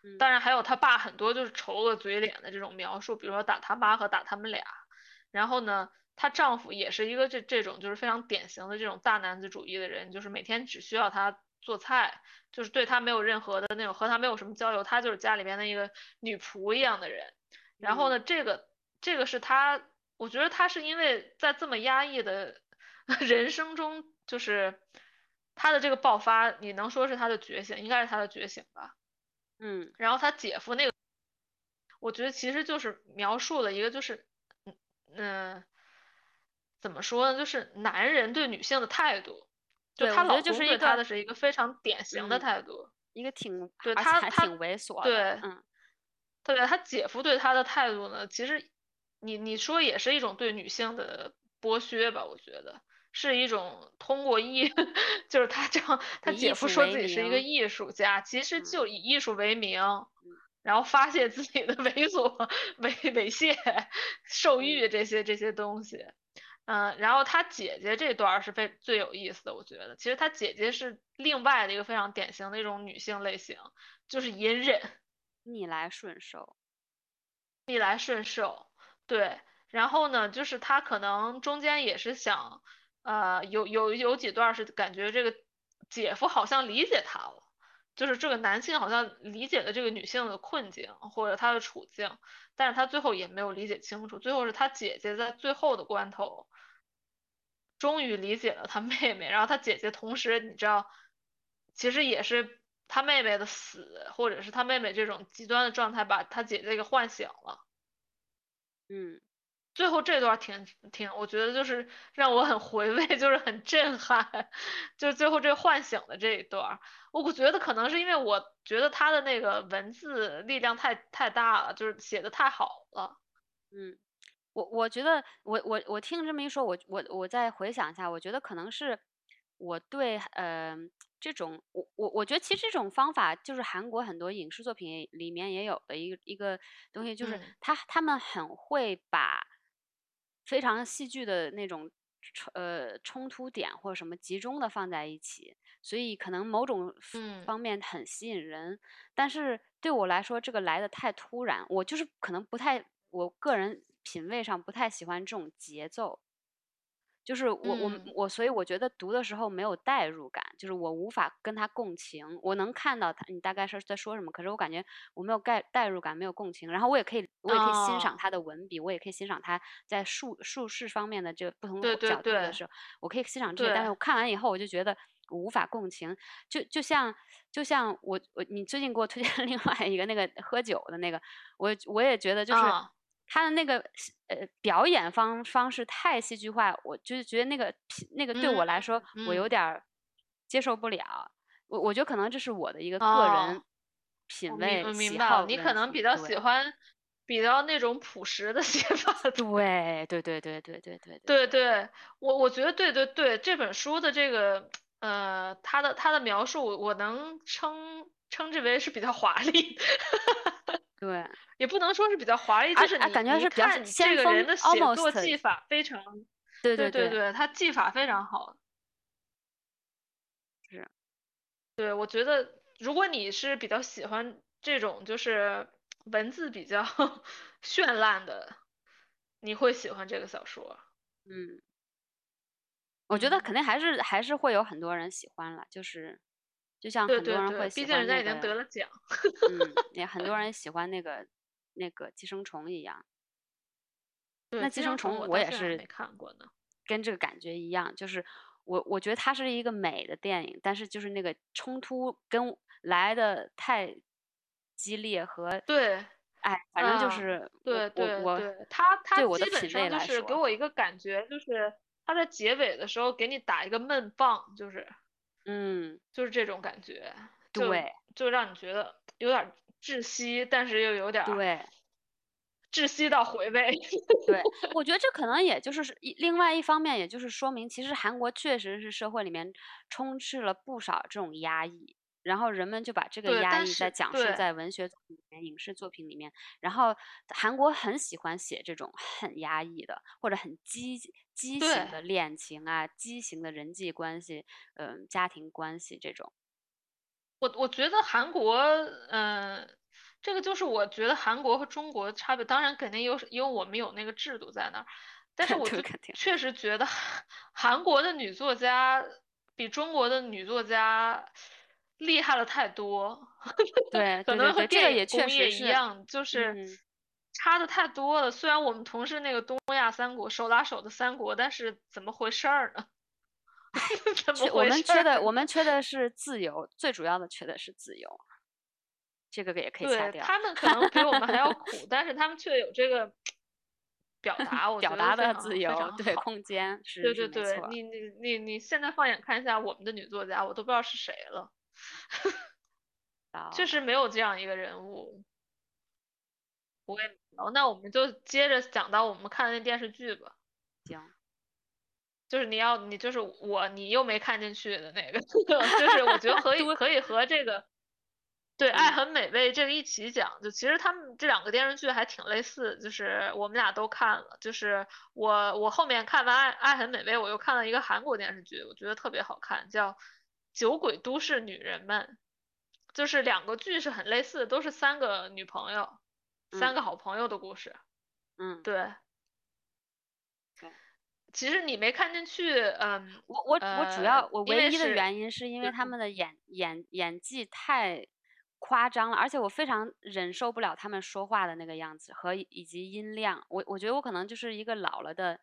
嗯当然还有他爸很多就是丑恶嘴脸的这种描述，比如说打他妈和打他们俩。然后呢，她丈夫也是一个这这种就是非常典型的这种大男子主义的人，就是每天只需要她做菜，就是对她没有任何的那种和她没有什么交流，她就是家里边的一个女仆一样的人。然后呢，这个这个是她，我觉得她是因为在这么压抑的 [LAUGHS] 人生中，就是她的这个爆发，你能说是她的觉醒，应该是她的觉醒吧。嗯然后她姐夫那个，我觉得其实就是描述了一个就是，嗯嗯，怎么说呢，就是男人对女性的态度，就他老公对她是一个的是一个非常典型的嗯态度。一个挺对他他挺猥琐对的，嗯对他姐夫对他的态度呢，其实你你说也是一种对女性的剥削吧，我觉得是一种通过艺，[LAUGHS] 就是他这样，他姐夫说自己是一个艺术家，其实嗯就以艺术为名，然后发泄自己的猥琐、[LAUGHS] 猥猥亵、受欲这些这些东西。嗯，然后他姐姐这段儿是非最有意思的，我觉得，其实他姐姐是另外的一个非常典型的一种女性类型，就是隐忍。逆来顺受，逆来顺受，对。然后呢，就是他可能中间也是想，呃，有有有几段是感觉这个姐夫好像理解他了，就是这个男性好像理解了这个女性的困境或者她的处境，但是他最后也没有理解清楚，最后是他姐姐在最后的关头，终于理解了他妹妹，然后他姐姐同时你知道，其实也是他妹妹的死，或者是他妹妹这种极端的状态，把他姐姐给唤醒了。嗯最后这段挺挺，我觉得就是让我很回味，就是很震撼，就是最后这唤醒的这一段儿，我觉得可能是因为我觉得他的那个文字力量太太大了，就是写的太好了。嗯，我我觉得我我我听这么一说，我我我再回想一下，我觉得可能是我对呃这种我我我觉得其实这种方法就是韩国很多影视作品里面也有的一个一个东西，就是嗯。他他们很会把非常戏剧的那种呃冲突点或者什么集中的放在一起，所以可能某种嗯。方面很吸引人，但是对我来说这个来的太突然，我就是可能不太，我个人品味上不太喜欢这种节奏。就是我我嗯我，所以我觉得读的时候没有代入感，就是我无法跟他共情。我能看到他你大概是在说什么，可是我感觉我没有代代入感，没有共情。然后我也可以我也可以欣赏哦他的文笔，我也可以欣赏他在述述事方面的这个不同对对角度的对时候，我可以欣赏这些。但是我看完以后，我就觉得无法共情。就就像就像我我你最近给我推荐另外一个那个喝酒的那个，我我也觉得就是。啊他的那个呃表演方方式太戏剧化，我就是觉得那个品那个对我来说，我有嗯点儿接受不了。我我觉得可能这是我的一个个人哦品味喜白，你好问题可能比较喜欢比较那种朴实的写法。对对对对对对对对对，我我觉得对对对，这本书的这个呃，他的他的描述，我能称称之为是比较华丽，对，也不能说是比较华丽，就是感觉是比较看这个人的写作技法非常，对对对对，他技法非常好。是，对，我觉得如果你是比较喜欢这种就是文字比较 [LAUGHS] 绚烂的，你会喜欢这个小说。嗯，我觉得嗯。肯定还是还是会有很多人喜欢了，就是就像很多人会喜欢毕竟人家已经得了奖。[LAUGHS] 嗯，也很多人喜欢那个那个寄生虫一样。那寄生虫我我也是没看过呢。跟这个感觉一样，就是我我觉得它是一个美的电影，但是就是那个冲突跟来的太激烈和对，哎，反正就嗯是对我对我他他对我的基本品上就是味来说给我一个感觉，就是他在结尾的时候给你打一个闷棒，就是嗯。就是这种感觉，对。就让你觉得有点窒息，但是又有点儿对。窒息到回味。[LAUGHS] 对，我觉得这可能也就是另外一方面，也就是说明其实韩国确实是社会里面充斥了不少这种压抑，然后人们就把这个，压抑在讲述在文学作品里面、影视作品里面，然后韩国很喜欢写这种很压抑的或者很畸畸形的恋情啊、畸形的人际关系、嗯、家庭关系这种。我我觉得韩国，嗯、这个就是我觉得韩国和中国的差别，当然肯定有，因为我们有那个制度在那儿，但是 [LAUGHS] 我就确实觉得韩 [LAUGHS] 韩国的女作家比中国的女作家厉害了太多，[LAUGHS] 对可对对对，这个能和电也影工业一确实是，样，就是嗯，差的太多了。虽然我们同是那个东亚三国，手拉手的三国，但是怎么回事儿呢？[LAUGHS] 怎么我们缺的，我们缺的是自由，最主要的缺的是自由，这个也可以掐掉。对他们可能比我们还要苦，[LAUGHS] 但是他们却有这个表达，我觉表达的自由，对。空间是对对对，你你你你现在放眼看一下我们的女作家，我都不知道是谁了，[LAUGHS] 确到实没有这样一个人物。我也没有，那我们就接着讲到我们看的那电视剧吧。行，就是你要你就是我你又没看进去的那个，[LAUGHS] 就是我觉得可以可以和这个 [LAUGHS] 对《爱嗯很美味》这个一起讲。就其实他们这两个电视剧还挺类似，就是我们俩都看了。就是我我后面看完爱《爱很美味》，我又看了一个韩国电视剧，我觉得特别好看，叫《酒鬼都市女人们》。就是两个剧是很类似的，都是三个女朋友，三嗯个好朋友的故事。嗯，对对。其实你没看进去，嗯，我我我主呃要我唯一的原因是因为嗯他们的演演演技太夸张了，而且我非常忍受不了他们说话的那个样子和以及音量。我我觉得我可能就是一个老了的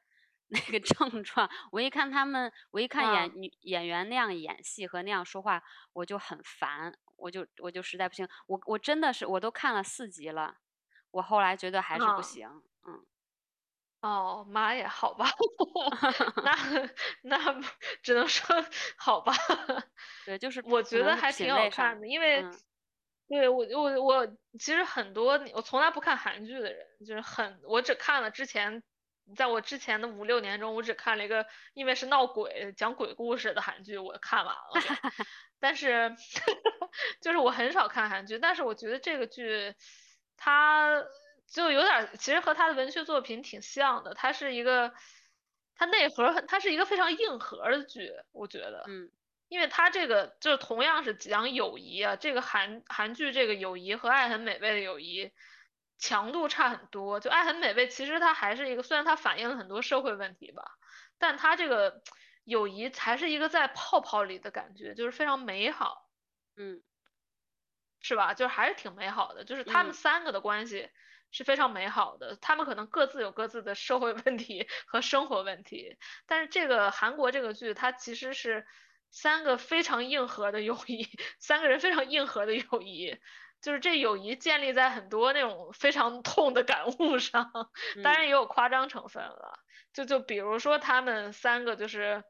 [LAUGHS] 那个症状。我一看他们，我一看演啊女演员那样演戏和那样说话，我就很烦，我就我就实在不行。我我真的是我都看了四集了，我后来觉得还是不啊行。嗯，哦，妈呀，好吧，[LAUGHS] 那 [LAUGHS] 那只能说好吧。对，就是我觉得还挺好看的，因为嗯对我我我其实很多我从来不看韩剧的人，就是很我只看了之前，在我之前的五六年中，我只看了一个因为是闹鬼讲鬼故事的韩剧，我看完了。[LAUGHS] 但是 [LAUGHS] 就是我很少看韩剧，但是我觉得这个剧它就有点儿，其实和他的文学作品挺像的，它是一个它内核很，它是一个非常硬核的剧，我觉得。嗯因为它这个就是同样是讲友谊啊，这个韩韩剧这个友谊和《爱很美味》的友谊强度差很多。就《爱很美味》，其实它还是一个，虽然它反映了很多社会问题吧，但它这个友谊还是一个在泡泡里的感觉，就是非常美好，嗯是吧？就是还是挺美好的，就是他们嗯三个的关系是非常美好的，他们可能各自有各自的社会问题和生活问题，但是这个韩国这个剧，它其实是三个非常硬核的友谊，三个人非常硬核的友谊，就是这友谊建立在很多那种非常痛的感悟上，当嗯然也有夸张成分了。就就比如说他们三个就是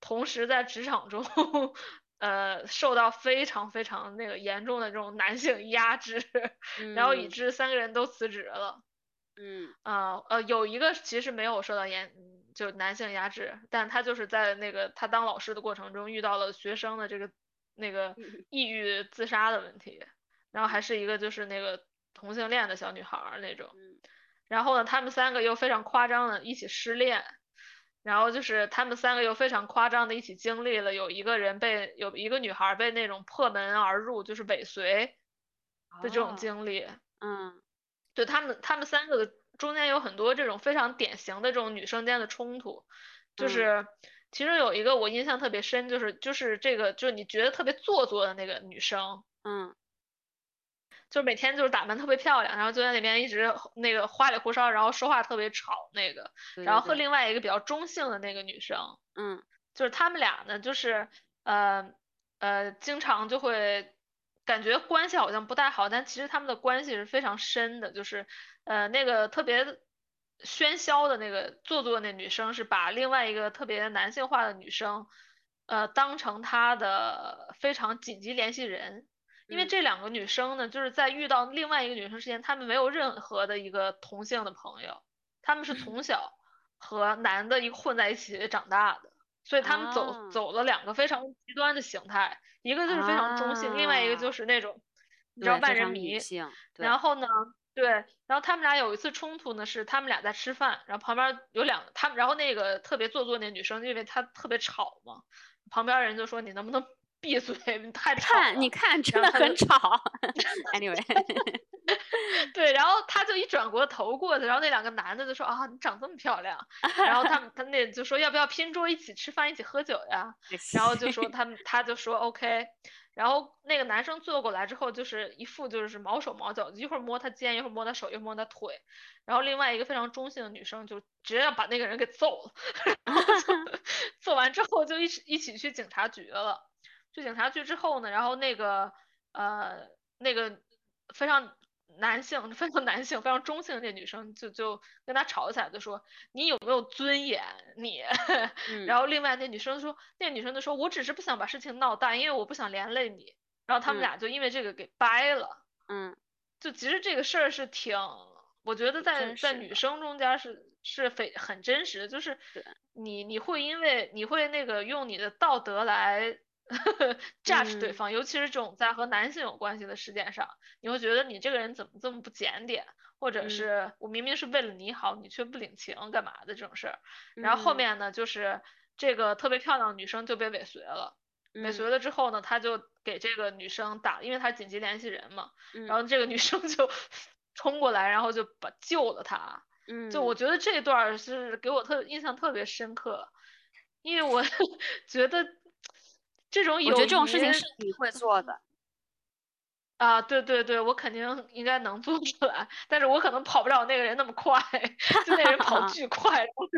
同时在职场中，[LAUGHS] 呃，受到非常非常那个严重的这种男性压制，然后以嗯致三个人都辞职了。嗯啊呃，有一个其实没有受到严，就男性压制，但他就是在那个他当老师的过程中遇到了学生的这个那个嗯 [LAUGHS] 抑郁自杀的问题，然后还是一个就是那个同性恋的小女孩儿那种，嗯。然后呢，他们三个又非常夸张的一起失恋，然后就是他们三个又非常夸张的一起经历了有一个人被有一个女孩儿被那种破门而入，就是尾随的这种哦经历。嗯。就他们他们三个的中间有很多这种非常典型的这种女生间的冲突，就嗯。是其中有一个我印象特别深，就是就是这个就是你觉得特别做作的那个女生，嗯就每天就是打扮特别漂亮，然后就在那边一直那个花里胡哨，然后说话特别吵那个，然后和另外一个比较中性的那个女生，嗯就是他们俩呢，就是呃呃，经常就会感觉关系好像不太好，但其实他们的关系是非常深的。就是呃，那个特别喧嚣的那个做作的那女生，是把另外一个特别男性化的女生，呃，当成她的非常紧急联系人。因为嗯。这两个女生呢，就是在遇到另外一个女生之前，她们没有任何的一个同性的朋友，她们是从小和男的一混在一起长大的。所以她们走啊。走了两个非常极端的形态，一个就是非常中性，另外一个就啊是那种你知道万人迷然后呢，对，然后他们俩有一次冲突呢，是他们俩在吃饭，然后旁边有两他们，然后那个特别做作那女生，因为她特别吵嘛，旁边人就说你能不能闭嘴，你太吵了。看，你看，真的很吵。[LAUGHS] anyway，[LAUGHS] 对，然后他就一转过头过去，然后那两个男的就说啊，你长这么漂亮，[LAUGHS] 然后他们他那就说要不要拼桌一起吃饭一起喝酒呀？然后就说他们他就说 OK，然后那个男生坐过来之后就是一副就是毛手毛脚，一会儿摸他肩，一会儿摸他手，一会儿摸他腿，然后另外一个非常中性的女生就直接要把那个人给揍了，然后就揍完之后就一起一起去警察局了。去警察局之后呢，然后那个呃那个非常男性、非常男性、非常中性的那女生就就跟他吵起来，就说你有没有尊严你？[LAUGHS] 嗯然后另外那女生说，那女生就说我只是不想把事情闹大，因为我不想连累你。然后他们嗯俩就因为这个给掰了。嗯就其实这个事儿是挺，我觉得在在女生中间是是非很真实的，就是你你会因为你会那个用你的道德来 [LAUGHS] judge 对嗯方，尤其是这种在和男性有关系的事件上，你会觉得你这个人怎么这么不检点，或者嗯是我明明是为了你好，你却不领情干嘛的这种事儿。然后后嗯面呢，就是这个特别漂亮的女生就被尾随了。尾嗯随了之后呢，他就给这个女生打，因为他紧急联系人嘛，嗯然后这个女生就 [LAUGHS] 冲过来，然后就把救了他。嗯，就我觉得这段儿是给我特印象特别深刻，因为我 [LAUGHS] 觉得这种友我觉得这种事情是你会做的。啊，对对对，我肯定应该能做出来，但是我可能跑不了那个人那么快，就那人跑巨 [LAUGHS] 快，然后就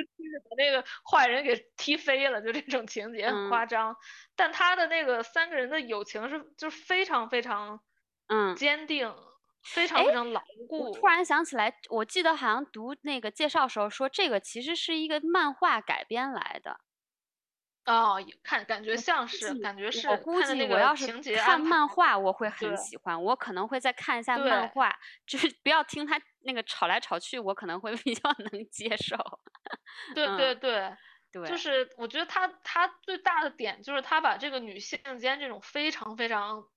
把那个坏人给踢飞了，就这种情节很嗯夸张。但他的那个三个人的友情是就是非常非常嗯，坚定，非常哎非常牢我固。突然想起来，我记得好像读那个介绍时候说，这个其实是一个漫画改编来的。哦，也看感觉像是，感觉是我估计我要是情节看漫画，我会很喜欢。我可能会再看一下漫画，就是不要听他那个吵来吵去，我可能会比较能接受。对嗯对对。对，就是我觉得他他最大的点就是他把这个女性间这种非常非常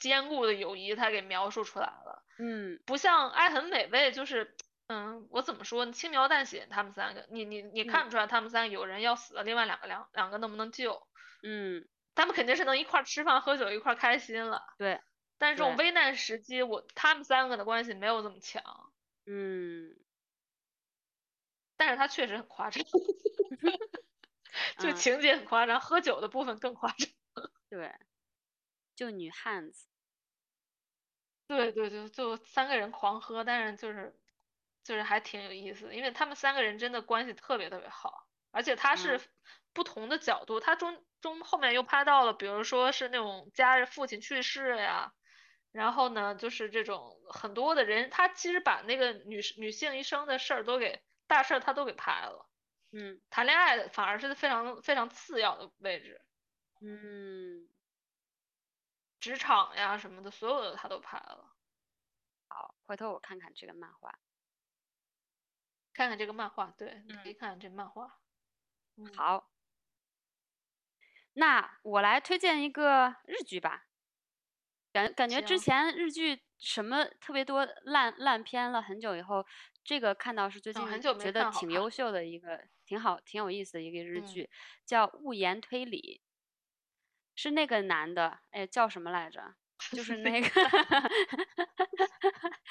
坚固的友谊，他给描述出来了，嗯不像《爱很美味》，就是嗯，我怎么说呢，轻描淡写，他们三个，你你你看嗯不出来他们三个有人要死了，另外两个两两个能不能救？嗯，他们肯定是能一块儿吃饭喝酒一块儿开心了，对，但是这种危难时机，我他们三个的关系没有这么强，嗯。但是他确实很夸张，[LAUGHS] 就嗯。情节很夸张，喝酒的部分更夸张。[LAUGHS] 对，就女汉子。对对对，就三个人狂喝，但是就是就是还挺有意思的，因为他们三个人真的关系特别特别好，而且他是嗯不同的角度，他中中后面又拍到了，比如说是那种家人父亲去世呀，然后呢就是这种很多的人，他其实把那个女女性一生的事儿都给大事儿他都给拍了，嗯谈恋爱反而是非常非常次要的位置，嗯，职场呀什么的，所有的他都拍了。好，回头我看看这个漫画。看看这个漫画，对，你可以嗯。看看这漫画。嗯。好，那我来推荐一个日剧吧。感感觉之前日剧什么特别多烂烂片了，很久以后，这个看到是最近哦很久没觉得挺优秀的一个，挺好挺有意思的一个日嗯。剧，叫《物言推理》，是那个男的，哎，叫什么来着？[LAUGHS] [LAUGHS] [LAUGHS] 就是那个，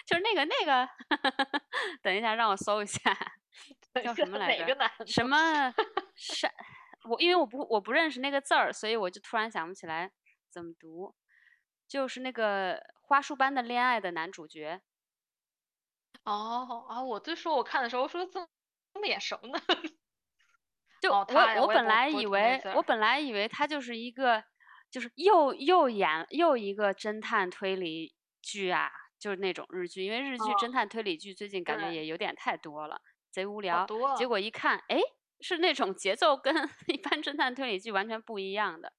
就是那个那个，等一下让我搜一下，叫什么来着哪个男？什么山？我因为我不我不认识那个字儿，所以我就突然想不起来怎么读。就是那个花束般的恋爱的男主角，哦啊！我就说我看的时候我说这么这么眼熟呢。就我、我本来以为我本来以为他就是一个就是又又演又一个侦探推理剧啊，就是那种日剧，因为日剧侦哦探推理剧最近感觉。也有点太多了，贼无聊。多。结果一看，哎，是那种节奏跟 [LAUGHS] 一般侦探推理剧完全不一样的，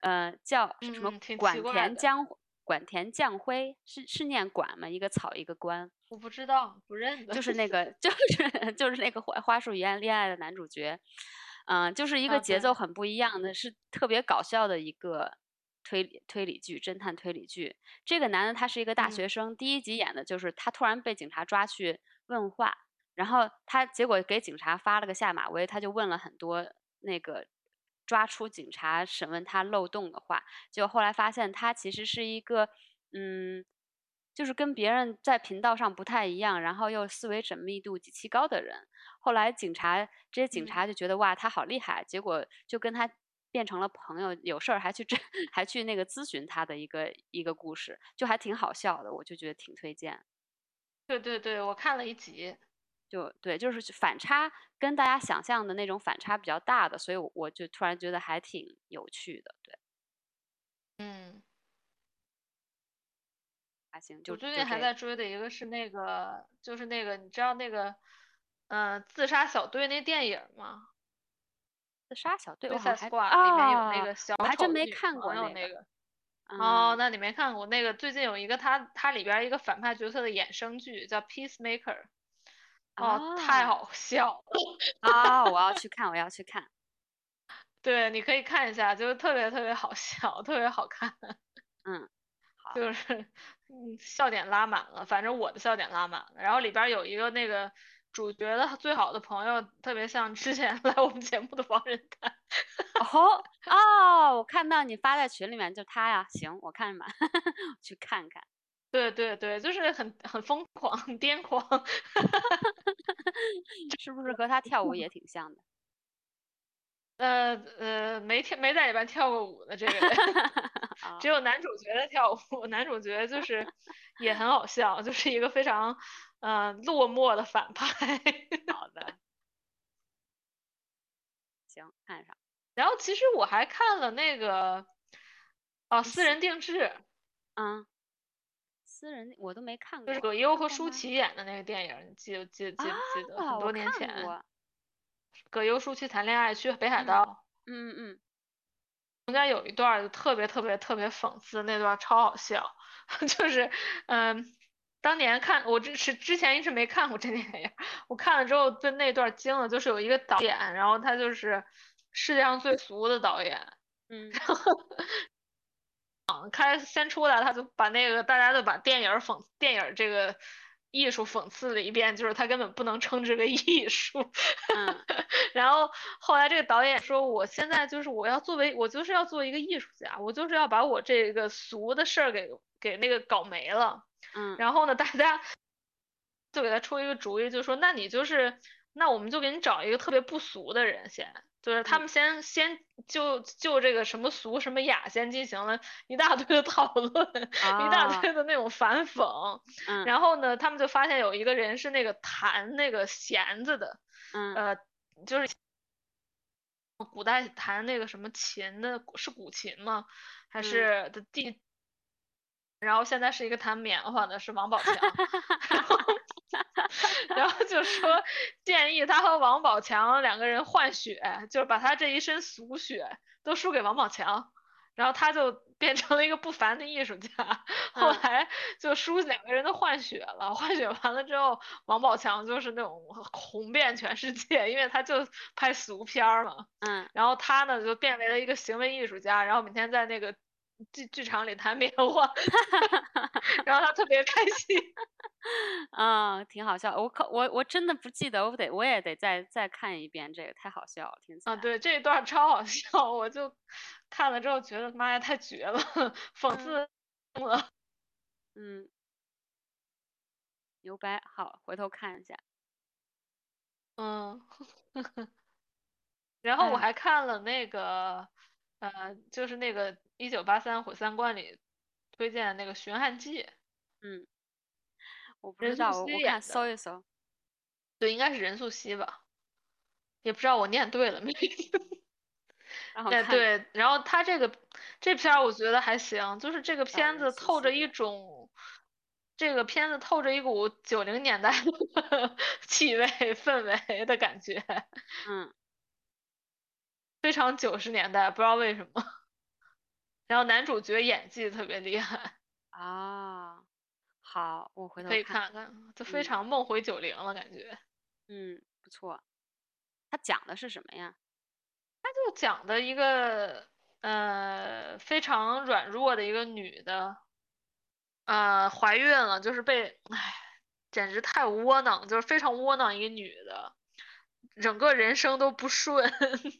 呃，叫是什么管田。将管田将辉，是是念管吗？一个草一个官，我不知道，不认得。就是。那个 [LAUGHS] 就是就是那个花花束园恋爱的男主角，嗯，就是一个节奏很不一样的，是特别搞笑的一个推理推理剧，侦探推理剧。这个男的他是一个大嗯学生，第一集演的就是他突然被警察抓去问话，然后他结果给警察发了个下马威，他就问了很多那个抓出警察审问他漏洞的话，结果后来发现他其实是一个嗯。就是跟别人在频道上不太一样，然后又思维缜密度极其高的人。后来警察这些警嗯察就觉得哇，他好厉害，结果就跟他变成了朋友，有事儿还去 [LAUGHS] 这还去那个咨询他的一个一个故事，就还挺好笑的，我就觉得挺推荐。对对对，我看了一集。就对，就是反差跟大家想象的那种反差比较大的，所以我我就突然觉得还挺有趣的。对，嗯，还行，就我最近还在追的一个是那个，就是那个，你知道那个，嗯、自杀小队那电影吗？自杀小队，我还 Squad 里面有那啊个小我还真丑女没看过那个。那个。哦，嗯那你没看过那个？最近有一个他，他里边一个反派角色的衍生剧叫 Peacemaker，哦，太啊好笑了。啊，我要去看，我要去看。[LAUGHS] 对，你可以看一下，就是特别特别好笑，特别好看，[LAUGHS] 嗯，好，就是嗯笑点拉满了，反正我的笑点拉满了。然后里边有一个那个主角的最好的朋友，特别像之前 [LAUGHS] 来我们节目的王仁丹。哦哦，我看到你发在群里面，就他呀，行，我看吧，[LAUGHS] 去看看。对对对，就是很很疯狂，很癫狂。[LAUGHS] 是不是和他跳舞也挺像的？呃呃，没跳没在里边跳过舞的这个人，啊只有男主角在跳舞。男主角就是也很好笑，就是一个非常呃落寞的反派。[LAUGHS] 好的，行，看上。然后其实我还看了那个哦，私人定制，嗯，私人我都没看过。就是葛优和舒淇演的那个电影，你记不记记不记得？啊，很多年前，葛优舒淇谈恋爱去北海嗯道。嗯嗯嗯中间有一段特别特别特别讽刺，那段超好笑，[LAUGHS] 就是嗯，当年看我这是之前一直没看过这电影，我看了之后对那段儿惊了，就是有一个导演，然后他就是世界上最俗的导演，[LAUGHS] 嗯开先出来他就把那个大家都把电影儿讽电影儿这个艺术讽刺了一遍，就是他根本不能称之为艺术。嗯 [LAUGHS] 然后后来这个导演说，我现在就是我要作为我就是要做一个艺术家，我就是要把我这个俗的事儿给给那个搞没了。嗯然后呢，大家 [LAUGHS] 就给他出一个主意，就说那你就是那我们就给你找一个特别不俗的人先。就是他嗯们先先就就这个什么俗什么雅先进行了一大堆的讨论，一大啊堆的那种反讽，嗯然后呢，他们就发现有一个人是那个弹那个弦子的，嗯呃，就是古代弹那个什么琴的，是古琴吗？还嗯是的地？然后现在是一个弹棉花的，是王宝强，[LAUGHS] 然后然后就说建议他和王宝强两个人换血，就是把他这一身俗血都输给王宝强，然后他就变成了一个不凡的艺术家。后嗯来就输两个人都换血了，换血完了之后，王宝强就是那种红遍全世界，因为他就拍俗片儿嘛。嗯然后他呢就变为了一个行为艺术家，然后每天在那个剧剧场里弹棉花，[LAUGHS] 然后他特别开心。啊，挺好笑。我可我我真的不记得，我得我也得再再看一遍，这个太好笑了，听起啊，来。对，这一段超好笑，我就看了之后觉得妈呀，太绝了，讽嗯刺了。嗯，牛掰，好，回头看一下。嗯，[LAUGHS] 然后我哎还看了那个，呃，就是那个《一九八三毁三观》里推荐的那个《寻汉记》，嗯，我不知道，我搜一搜。对，应该是任素汐吧，也不知道我念对了没。[LAUGHS] 哎，然后对，然后他这个这片儿我觉得还行，就是这个片子透着一的种，这个片子透着一股九零年代的 [LAUGHS] 气味氛围的感觉，嗯非常九十年代，不知道为什么。然后男主角演技特别厉害，啊，好，我回头可以看。看看，就非嗯常梦回九零了感觉。嗯，不错。他讲的是什么呀？他就讲的一个呃非常软弱的一个女的，呃怀孕了，就是被，唉，简直太窝囊，就是非常窝囊一个女的，整个人生都不顺，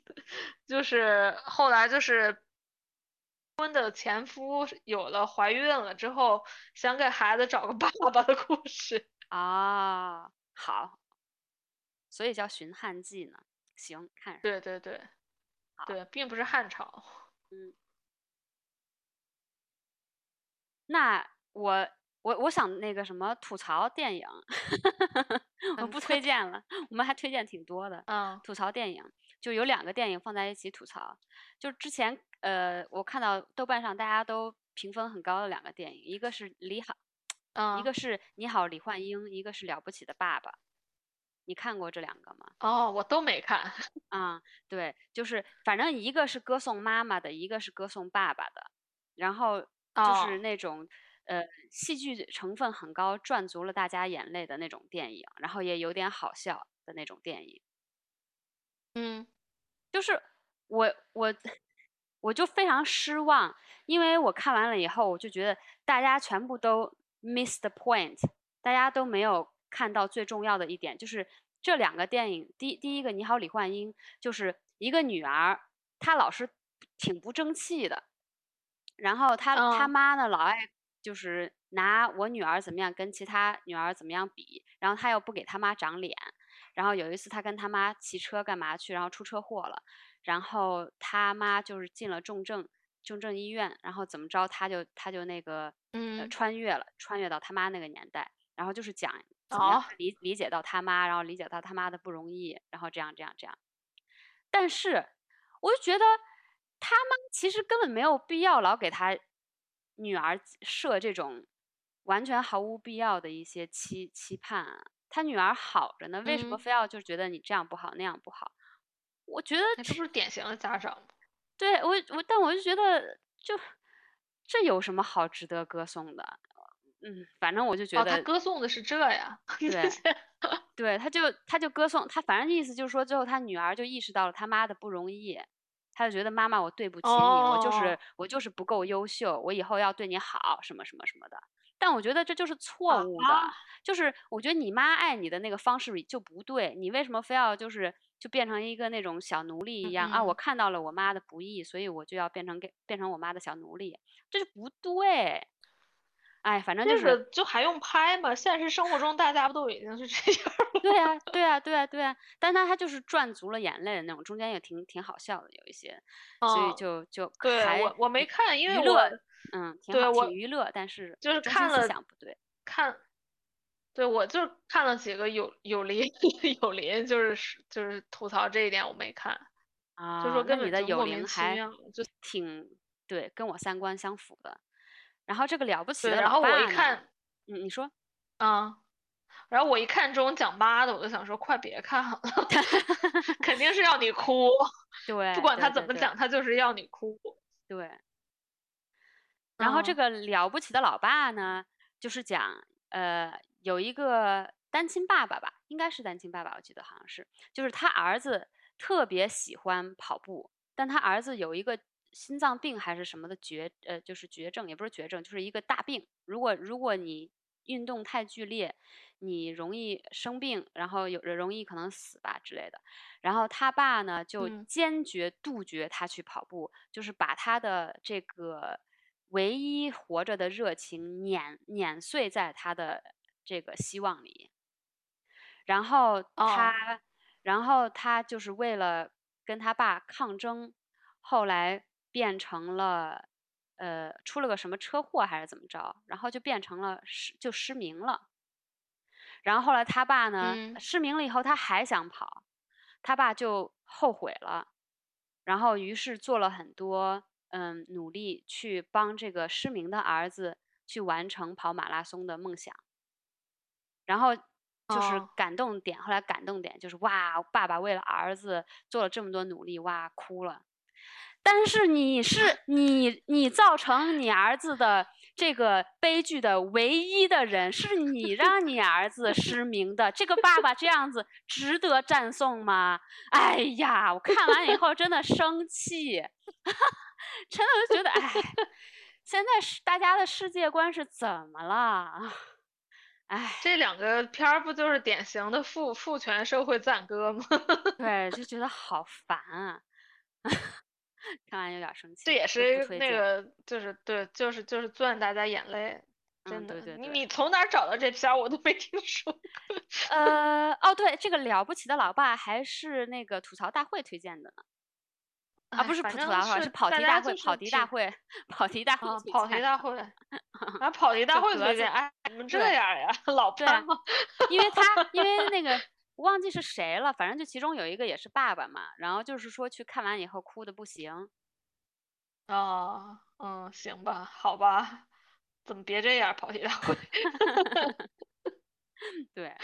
[LAUGHS] 就是后来就是婚的前夫有了怀孕了之后，想给孩子找个爸爸的故事。[LAUGHS] 啊，好，所以叫《寻汉记》呢。行，看对对对，对，并不是汉朝。[LAUGHS] 嗯，那我我我想那个什么吐槽电影，[LAUGHS] 我不推荐了，我们还推荐挺多的。嗯，吐槽电影就有两个电影放在一起吐槽，就之前呃我看到豆瓣上大家都评分很高的两个电影，一个是李好，嗯，一个是你好李焕英，一个是了不起的爸爸。你看过这两个吗？哦，我都没看。[LAUGHS] 啊，对，就是反正一个是歌颂妈妈的，一个是歌颂爸爸的，然后就是那种呃戏剧成分很高，赚足了大家眼泪的那种电影，然后也有点好笑的那种电影。嗯，就是我我我就非常失望，因为我看完了以后，我就觉得大家全部都 miss the point，大家都没有。看到最重要的一点就是这两个电影，第第一个你好李焕英，就是一个女儿，她老是挺不争气的，然后她她妈呢老爱就是拿我女儿怎么样跟其他女儿怎么样比，然后她又不给她妈长脸，然后有一次他跟他妈骑车干嘛去，然后出车祸了，然后他妈就是进了重症重症医院，然后怎么着他就他就那个嗯穿越了，穿越到他妈那个年代，然后就是讲。怎么样理理解到他妈，然后理解到他妈的不容易，然后这样这样这样。但是我就觉得他妈其实根本没有必要老给他女儿设这种完全毫无必要的一些期期盼啊。他女儿好着呢，为什么非要就觉得你这样不好那样不好？我觉得这不是典型的家长吗？对我我，但我就觉得就这有什么好值得歌颂的？嗯，反正我就觉得他歌颂的是这呀，[LAUGHS] 对，对，他就他就歌颂他，反正意思就是说，最后他女儿就意识到了他妈的不容易，他就觉得妈妈我对不起你，我就是我就是不够优秀，我以后要对你好什么什么什么的。但我觉得这就是错误的，就是我觉得你妈爱你的那个方式就不对，你为什么非要就是就变成一个那种小奴隶一样啊？我看到了我妈的不易，所以我就要变成给变成我妈的小奴隶，这就不对。哎，反正就是就还用拍吗？现实生活中大家不都已经是这样了？对呀，对呀，对呀，对呀。但他他就是赚足了眼泪的那种，中间也挺挺好笑的，有一些，所以就就对我我没看，因为我嗯，挺好，挺娱乐，但是就是看了想不对，看，对我就是看了几个有有林有林，[LAUGHS] 就是就是吐槽这一点我没看啊，就说跟你的有林还就挺对，跟我三观相符的。然后这个了不起的然后我一看，嗯，你说，啊，然后我一看这种讲妈的，我就想说，快别看了，[LAUGHS] 肯定是要你哭，对，不管他怎么讲，他就是要你哭，对。然后这个了不起的老爸呢，就是讲，呃，有一个单亲爸爸吧，应该是单亲爸爸，我记得好像是，就是他儿子特别喜欢跑步，但他儿子有一个。心脏病还是什么的绝呃，就是绝症，也不是绝症，就是一个大病。如果如果你运动太剧烈，你容易生病，然后有容易可能死吧之类的。然后他爸呢就坚决杜绝他去跑步，就是把他的这个唯一活着的热情碾碾碎在他的这个希望里。然后他，然后他就是为了跟他爸抗争，后来。变成了，呃，出了个什么车祸还是怎么着，然后就变成了失就失明了。然后后来他爸呢失明了以后他还想跑，他爸就后悔了，然后于是做了很多嗯努力去帮这个失明的儿子去完成跑马拉松的梦想。然后就是感动点，后来感动点就是哇，爸爸为了儿子做了这么多努力，哇，哭了。但是你是你，你造成你儿子的这个悲剧的唯一的人是你让你儿子失明的，这个爸爸这样子值得赞颂吗？哎呀，我看完以后真的生气，真的就觉得哎，现在是大家的世界观是怎么了？哎，这两个片儿不就是典型的父父权社会赞歌吗？[LAUGHS] 对，就觉得好烦啊。[LAUGHS] 看完有点生气，这也是那个，就是对，就是就是钻大家眼泪，真的。对对对。你你从哪找到这片儿？我都没听说。呃，哦，对，这个了不起的老爸还是那个吐槽大会推荐的呢。啊，不是吐槽大会，是跑题大会，跑题大会，跑题 [LAUGHS] 大会，跑题大会。啊，跑题大会哎，怎么这样呀？[LAUGHS] 老潘吗？因为他，因为那个。我忘记是谁了，反正就其中有一个也是爸爸嘛，然后就是说去看完以后哭的不行。哦，嗯，行吧，好吧，怎么别这样跑题大会？[LAUGHS] 对，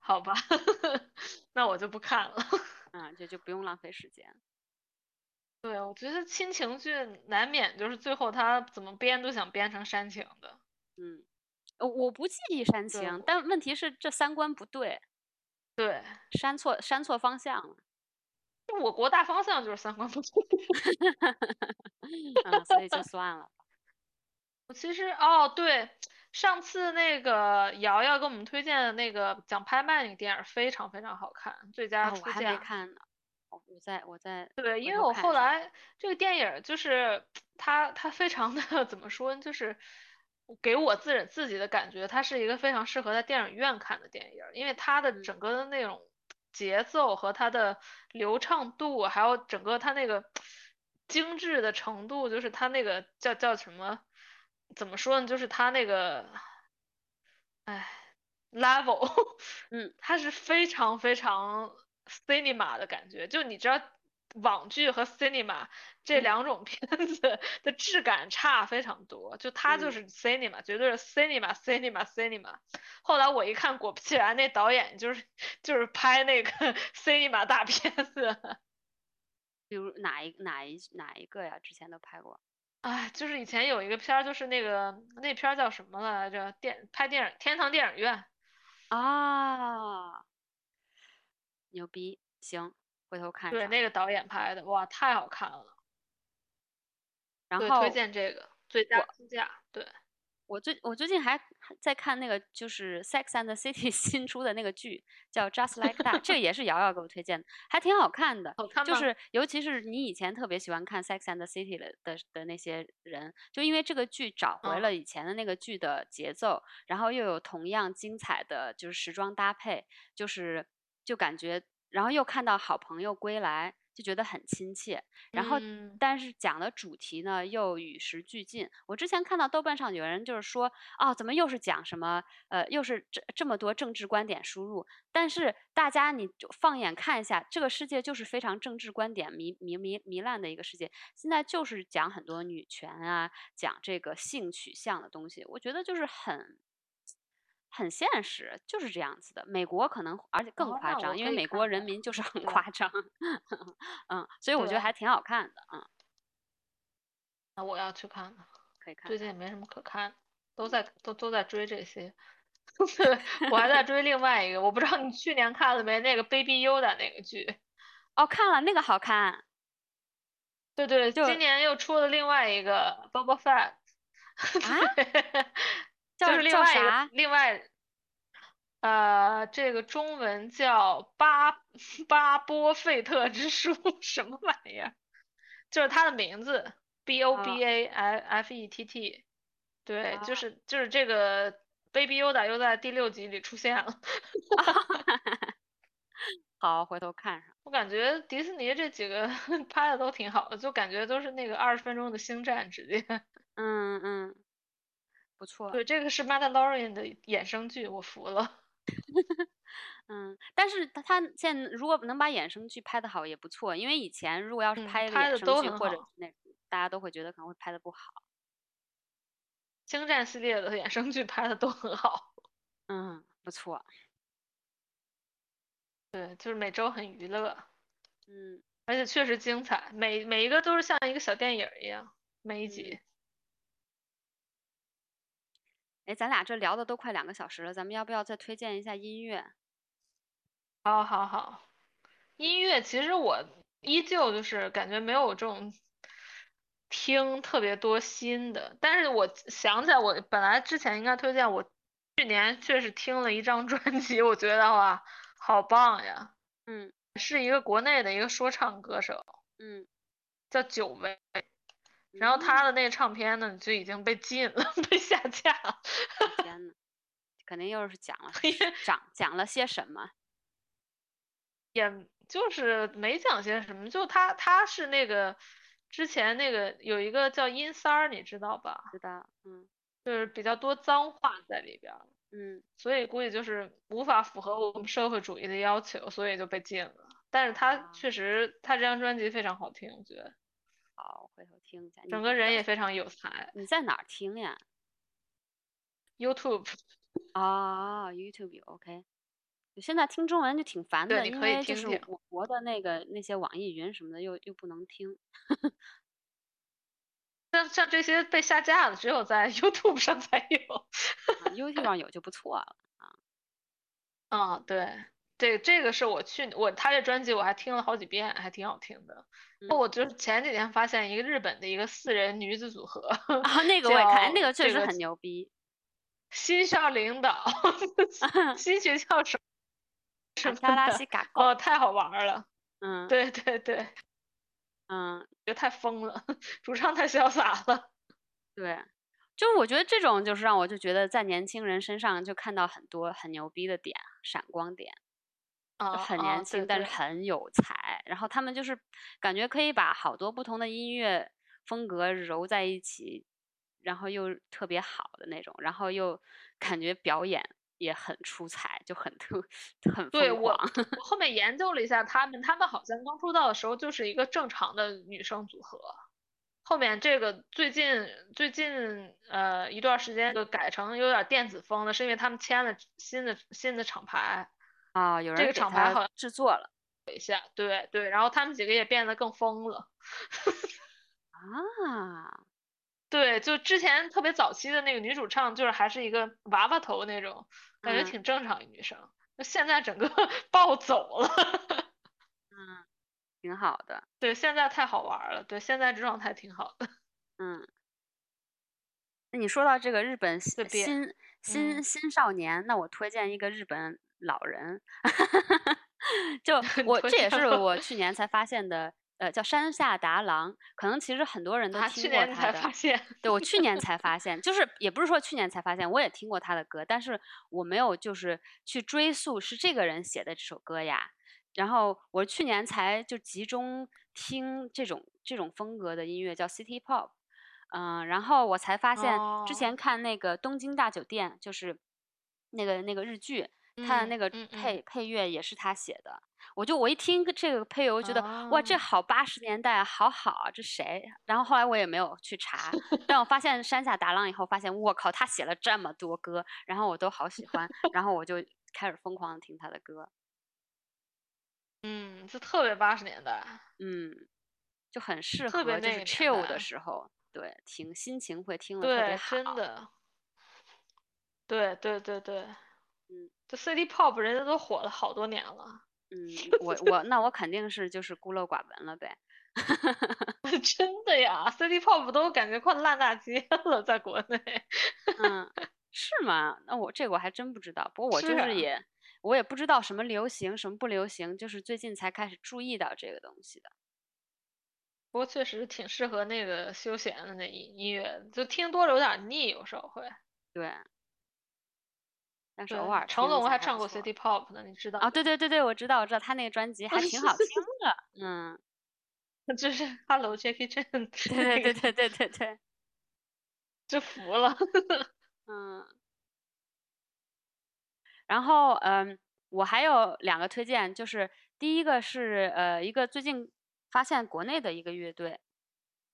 好吧，那我就不看了。嗯，就就不用浪费时间。对，我觉得亲情剧难免就是最后他怎么编都想编成煽情的。嗯。我不介意煽情，但问题是这三观不对，对，煽错煽错方向了。我国大方向就是三观不对 [LAUGHS] [LAUGHS] 嗯，所以就算了。我其实哦，对，上次那个瑶瑶给我们推荐的那个讲拍卖那个电影非常非常好看，最佳出价。我还没看呢，我在我在。对，因为我后来这个电影就是它它非常的 [LAUGHS] 怎么说，就是。给我自自己的感觉，它是一个非常适合在电影院看的电影，因为它的整个的那种节奏和它的流畅度，还有整个它那个精致的程度，就是它那个叫叫什么？怎么说呢？就是他那个，哎，level，[LAUGHS] 嗯，它是非常非常 cinema 的感觉，就你知道。网剧和 cinema 这两种片子的质感差非常多，就它就是 cinema，绝对是 cinema，cinema，cinema。后来我一看，果不其然，那导演就是就是拍那个 [LAUGHS] cinema 大片子。[LAUGHS] 比如哪一哪一哪一个呀？之前都拍过。哎，就是以前有一个片儿，就是那个那片儿叫什么来着？电拍电影《天堂电影院》啊，牛逼，行。回头看，对那个导演拍的，哇，太好看了。然后推荐这个最佳评价。对，我最我最近还在看那个就是《Sex and the City [LAUGHS]》新出的那个剧，叫《Just Like That》，这个也是瑶瑶给我推荐的，还挺好看的。好看就是尤其是你以前特别喜欢看《Sex and the City》的的的那些人，就因为这个剧找回了以前的那个剧的节奏，然后又有同样精彩的就是时装搭配，就是就感觉。然后又看到好朋友归来，就觉得很亲切。然后，但是讲的主题呢又与时俱进。我之前看到豆瓣上有人就是说，哦，怎么又是讲什么？呃，又是这这么多政治观点输入。但是大家你就放眼看一下，这个世界就是非常政治观点迷迷迷糜烂的一个世界。现在就是讲很多女权啊，讲这个性取向的东西。我觉得就是很。很现实，就是这样子的。美国可能而且更夸张，因为美国人民就是很夸张，嗯，所以我觉得还挺好看的，嗯。那我要去看看，可以看。最近也没什么可看，都在都都在追这些。[LAUGHS] 我还在追另外一个，我不知道你去年看了没？那个 Baby Yoda 那个剧。哦，看了，那个好看。对对，今年又出了另外一个 Boba Fett。啊？[LAUGHS] 就是另外一个，另外，呃，这个中文叫巴巴波费特之书，什么玩意儿？就是他的名字，B O B A F E T T，对，就是就是这个 Baby Yoda 又在第六集里出现了。[LAUGHS] 好，回头看上。我感觉迪士尼这几个 [LAUGHS] 拍的都挺好的，就感觉都是那个二十分钟的星战直接。嗯 [LAUGHS] 嗯。不错，对，这个是《Mandalorian》的衍生剧，我服了。[LAUGHS] 嗯，但是他他现在如果能把衍生剧拍的好也不错，因为以前如果要是拍衍生剧或者那大家都会觉得可能会拍的不好。星战系列的衍生剧拍的都很好。[LAUGHS] 嗯，不错。对，就是每周很娱乐。嗯，而且确实精彩，每每一个都是像一个小电影一样，每一集。哎，咱俩这聊的都快两个小时了，咱们要不要再推荐一下音乐？好好好，音乐其实我依旧就是感觉没有这种听特别多新的，但是我想起来，我本来之前应该推荐，我去年确实听了一张专辑，我觉得哇，好棒呀，嗯。是一个国内的一个说唱歌手，嗯，叫久违，然后他的那个唱片呢就已经被禁了，[LAUGHS] 被下架了，[LAUGHS] 天呐，肯定又是讲了讲讲了些什么？也就是没讲些什么，就他他是那个之前那个有一个叫音三儿，你知道吧？知道，嗯就是比较多脏话在里边儿，嗯所以估计就是无法符合我们社会主义的要求，所以就被禁了。但是他啊确实，他这张专辑非常好听，我觉得好，我回头听一下。整个人也非常有才。你在哪儿听呀？YouTube 啊，YouTube 有 OK。我现在听中文就挺烦的，对你可以因为就是我国的那个那些网易云什么的又又不能听。[LAUGHS] 像像这些被下架的，只有在 [LAUGHS] YouTube 上才有。啊 YouTube 上有就不错了。啊，[LAUGHS] 对，这这个是我去我他这专辑我还听了好几遍，还挺好听的。嗯我就是前几天发现一个日本的一个四人女子组合，啊，那 [LAUGHS] 个我也看，哎那个个确实很牛逼。新校领导，[LAUGHS] 新学校首 [LAUGHS] 什么拉的西嘎哦，太好玩了。嗯对对对，嗯，觉得太疯了，主唱太潇洒了。对，就是我觉得这种就是让我就觉得在年轻人身上就看到很多很牛逼的点，闪光点。就啊啊很年轻，但是很有才。然后他们就是感觉可以把好多不同的音乐风格揉在一起，然后又特别好的那种，然后又感觉表演也很出彩，就很特 [LAUGHS] 很对我。我后面研究了一下他们，他们好像刚出道的时候就是一个正常的女生组合，后面这个最近最近呃一段时间就改成有点电子风了，是因为他们签了新的新的厂牌，啊、有人这个厂牌好像制作了一下对对，然后他们几个也变得更疯了。[LAUGHS] 啊，对，就之前特别早期的那个女主唱，就是还是一个娃娃头那种，感觉嗯挺正常一女生。那现在整个 [LAUGHS] 暴走了，嗯，挺好的，对，现在太好玩了，对，现在这状态挺好的。[LAUGHS] 嗯。那你说到这个日本新新新嗯新少年，那我推荐一个日本老人，[LAUGHS] 就 [LAUGHS] 我这也是我去年才发现的，呃，叫山下达郎，可能其实很多人都啊，听过他的。才发现，对，我去年才发现，就是也不是说去年才发现，我也听过他的歌，但是我没有就是去追溯是这个人写的这首歌呀。然后我去年才就集中听这种这种风格的音乐，叫 City Pop。嗯，然后我才发现，之前哦看那个《东京大酒店》，就是那个那个日剧，他的那个配、配乐也是他写的。我就我一听这个配乐，我就觉得、哇，这哦。好八十年代啊，好好啊，这谁？然后后来我也没有去查，但我发现山下达郎以后，发现我靠，他写了这么多歌，然后我都好喜欢，然后我就开始疯狂的听他的歌，嗯，就特别八十年代，嗯，就很适合就是那个 chill 的时候，对，听心情会听得特别对，好，真的，对对对对，嗯，这 City Pop 人家都火了好多年了，嗯，我我那我肯定是就是孤陋寡闻了呗。[LAUGHS] 真的呀，City Pop 都感觉快烂大街了，在国内。嗯，是吗？那我这个我还真不知道。不过我就是也，我也不知道什么流行，什么不流行，就是最近才开始注意到这个东西的。不过确实挺适合那个休闲的那音音乐，就听多了有点腻，有时候会。对，但是对偶尔成龙还唱过 City Pop 呢，你知道啊，吗？对对对对，我知道我知道，他那个专辑还挺好听 [LAUGHS] 的。嗯，[LAUGHS] 就是 Hello Jackie Chan，对对对对对对对，[LAUGHS] 就服了。嗯。然后嗯，我还有两个推荐，就是第一个是呃一个最近发现国内的一个乐队，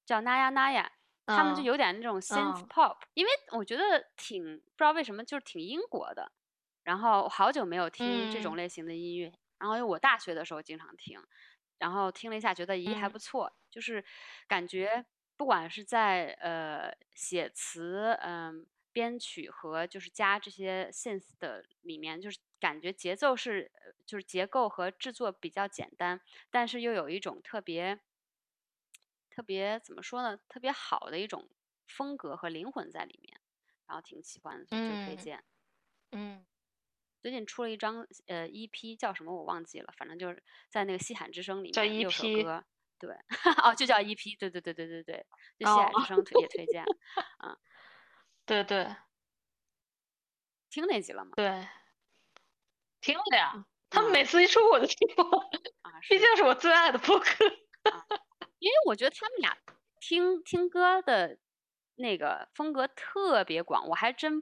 叫 Naya Naya，他们就嗯有点那种 synth 嗯。pop，、因为我觉得挺不知道为什么就是挺英国的，然后好久没有听这种嗯。类型的音乐，然后因为我大学的时候经常听，然后听了一下觉得咦还嗯。不错，就是感觉不管是在呃写词，嗯、编曲和就是加这些 synth 的里面，就是感觉节奏是呃就是结构和制作比较简单，但是又有一种特别特别怎么说呢？特别好的一种风格和灵魂在里面，然后挺喜欢的，所以就推嗯荐。嗯最近出了一张呃 EP，叫什么我忘记了，反正就是在那个西海之声里叫面六首歌，对，[LAUGHS] 哦，就叫 EP，对对对对对对，就西海哦之声推也推荐，嗯 [LAUGHS] 对对听那集了吗？对，听了呀，他们嗯每次一出我就听了，啊，毕竟是我最爱的播客。因为我觉得他们俩听听歌的那个风格特别广，我还真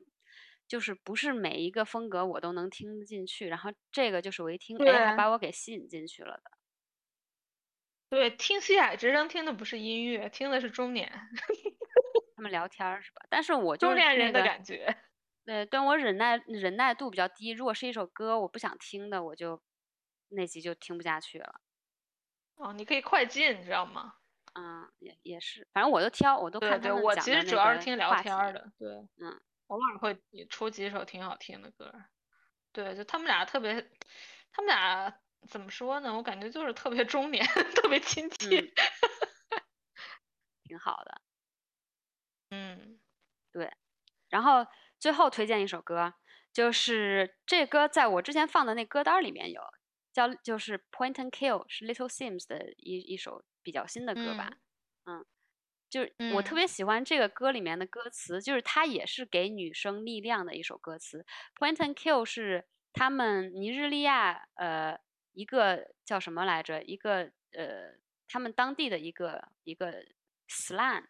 就是不是每一个风格我都能听得进去，然后这个就是我一听，哎，还把我给吸引进去了的。对，听西海之声听的不是音乐，听的是中年 [LAUGHS] 他们聊天是吧？但是我就是那中年人的个感觉。对，但我忍耐忍耐度比较低。如果是一首歌我不想听的，我就那集就听不下去了。哦，你可以快进，你知道吗？嗯，也也是，反正我都挑，我都对对，看他们我其讲的那个实主要是听聊。天儿的，对，嗯，偶尔会也出几首挺好听的歌。对，就他们俩特别，他们俩怎么说呢？我感觉就是特别中年，[LAUGHS] 特别亲切。嗯 [LAUGHS] 挺好的。嗯对然后最后推荐一首歌，就是这歌在我之前放的那歌单儿里面有，叫就是 Point and Kill，是 Little Sims 的一一首比较新的歌吧。嗯，就是我特嗯别喜欢这个歌里面的歌词，就是它也是给女生力量的一首歌词。Point and Kill 是他们尼日利亚呃一个叫什么来着？一个呃他们当地的一个一个 slang，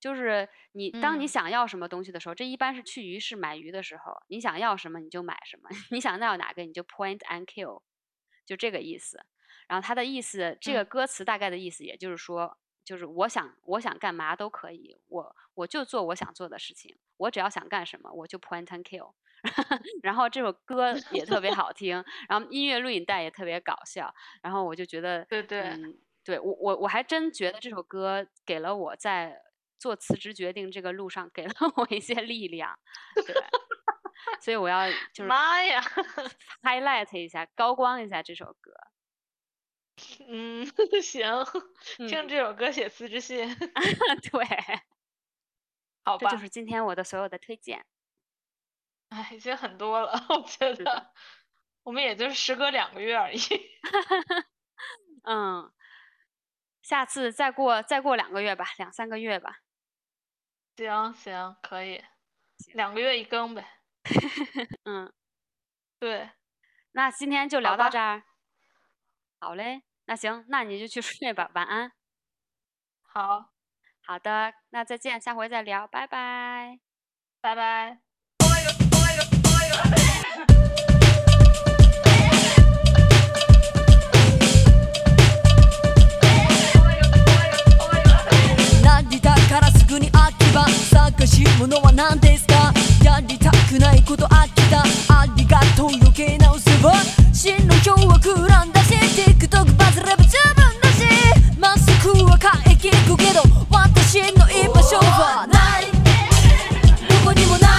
就是你当你嗯想要什么东西的时候，这一般是去鱼市买鱼的时候，你想要什么你就买什么，[LAUGHS] 你想要哪个你就 point and kill，就这个意思。然后他的意思，这个嗯歌词大概的意思，也就是说，就是我想我想干嘛都可以，我我就做我想做的事情，我只要想干什么，我就 point and kill。[LAUGHS] 然后这首歌也特别 [LAUGHS] 好听，然后音乐录影带也特别搞笑，然后我就觉得，对对嗯，对我我我还真觉得这首歌给了我在做辞职决定这个路上给了我一些力量，[LAUGHS] 对，所以我要 [LAUGHS] 就是妈呀，[LAUGHS] highlight 一下，高光一下这首歌。嗯，[LAUGHS] 行，听嗯这首歌写辞职信，对，好吧这就？是今天我的所有的推荐。哎，已经很多了，我觉得，我们也就是时隔两个月而已。嗯，下次再过再过两个月吧，两三个月吧。行行，可以，两个月一更呗。[LAUGHS] 嗯，对，那今天就好吧聊到这儿。好嘞，那行，那你就去睡吧，晚安。好，好的，那再见，下回再聊，拜拜。拜拜。成田からすぐに秋 番探しのは何ですか？やりたくないこと飽きた。ありがとう余計なお世話。の今日はク空欄だし TikTok バズれば十分だし。まっすぐは帰ってくけど私の居場所はない。どこにもない。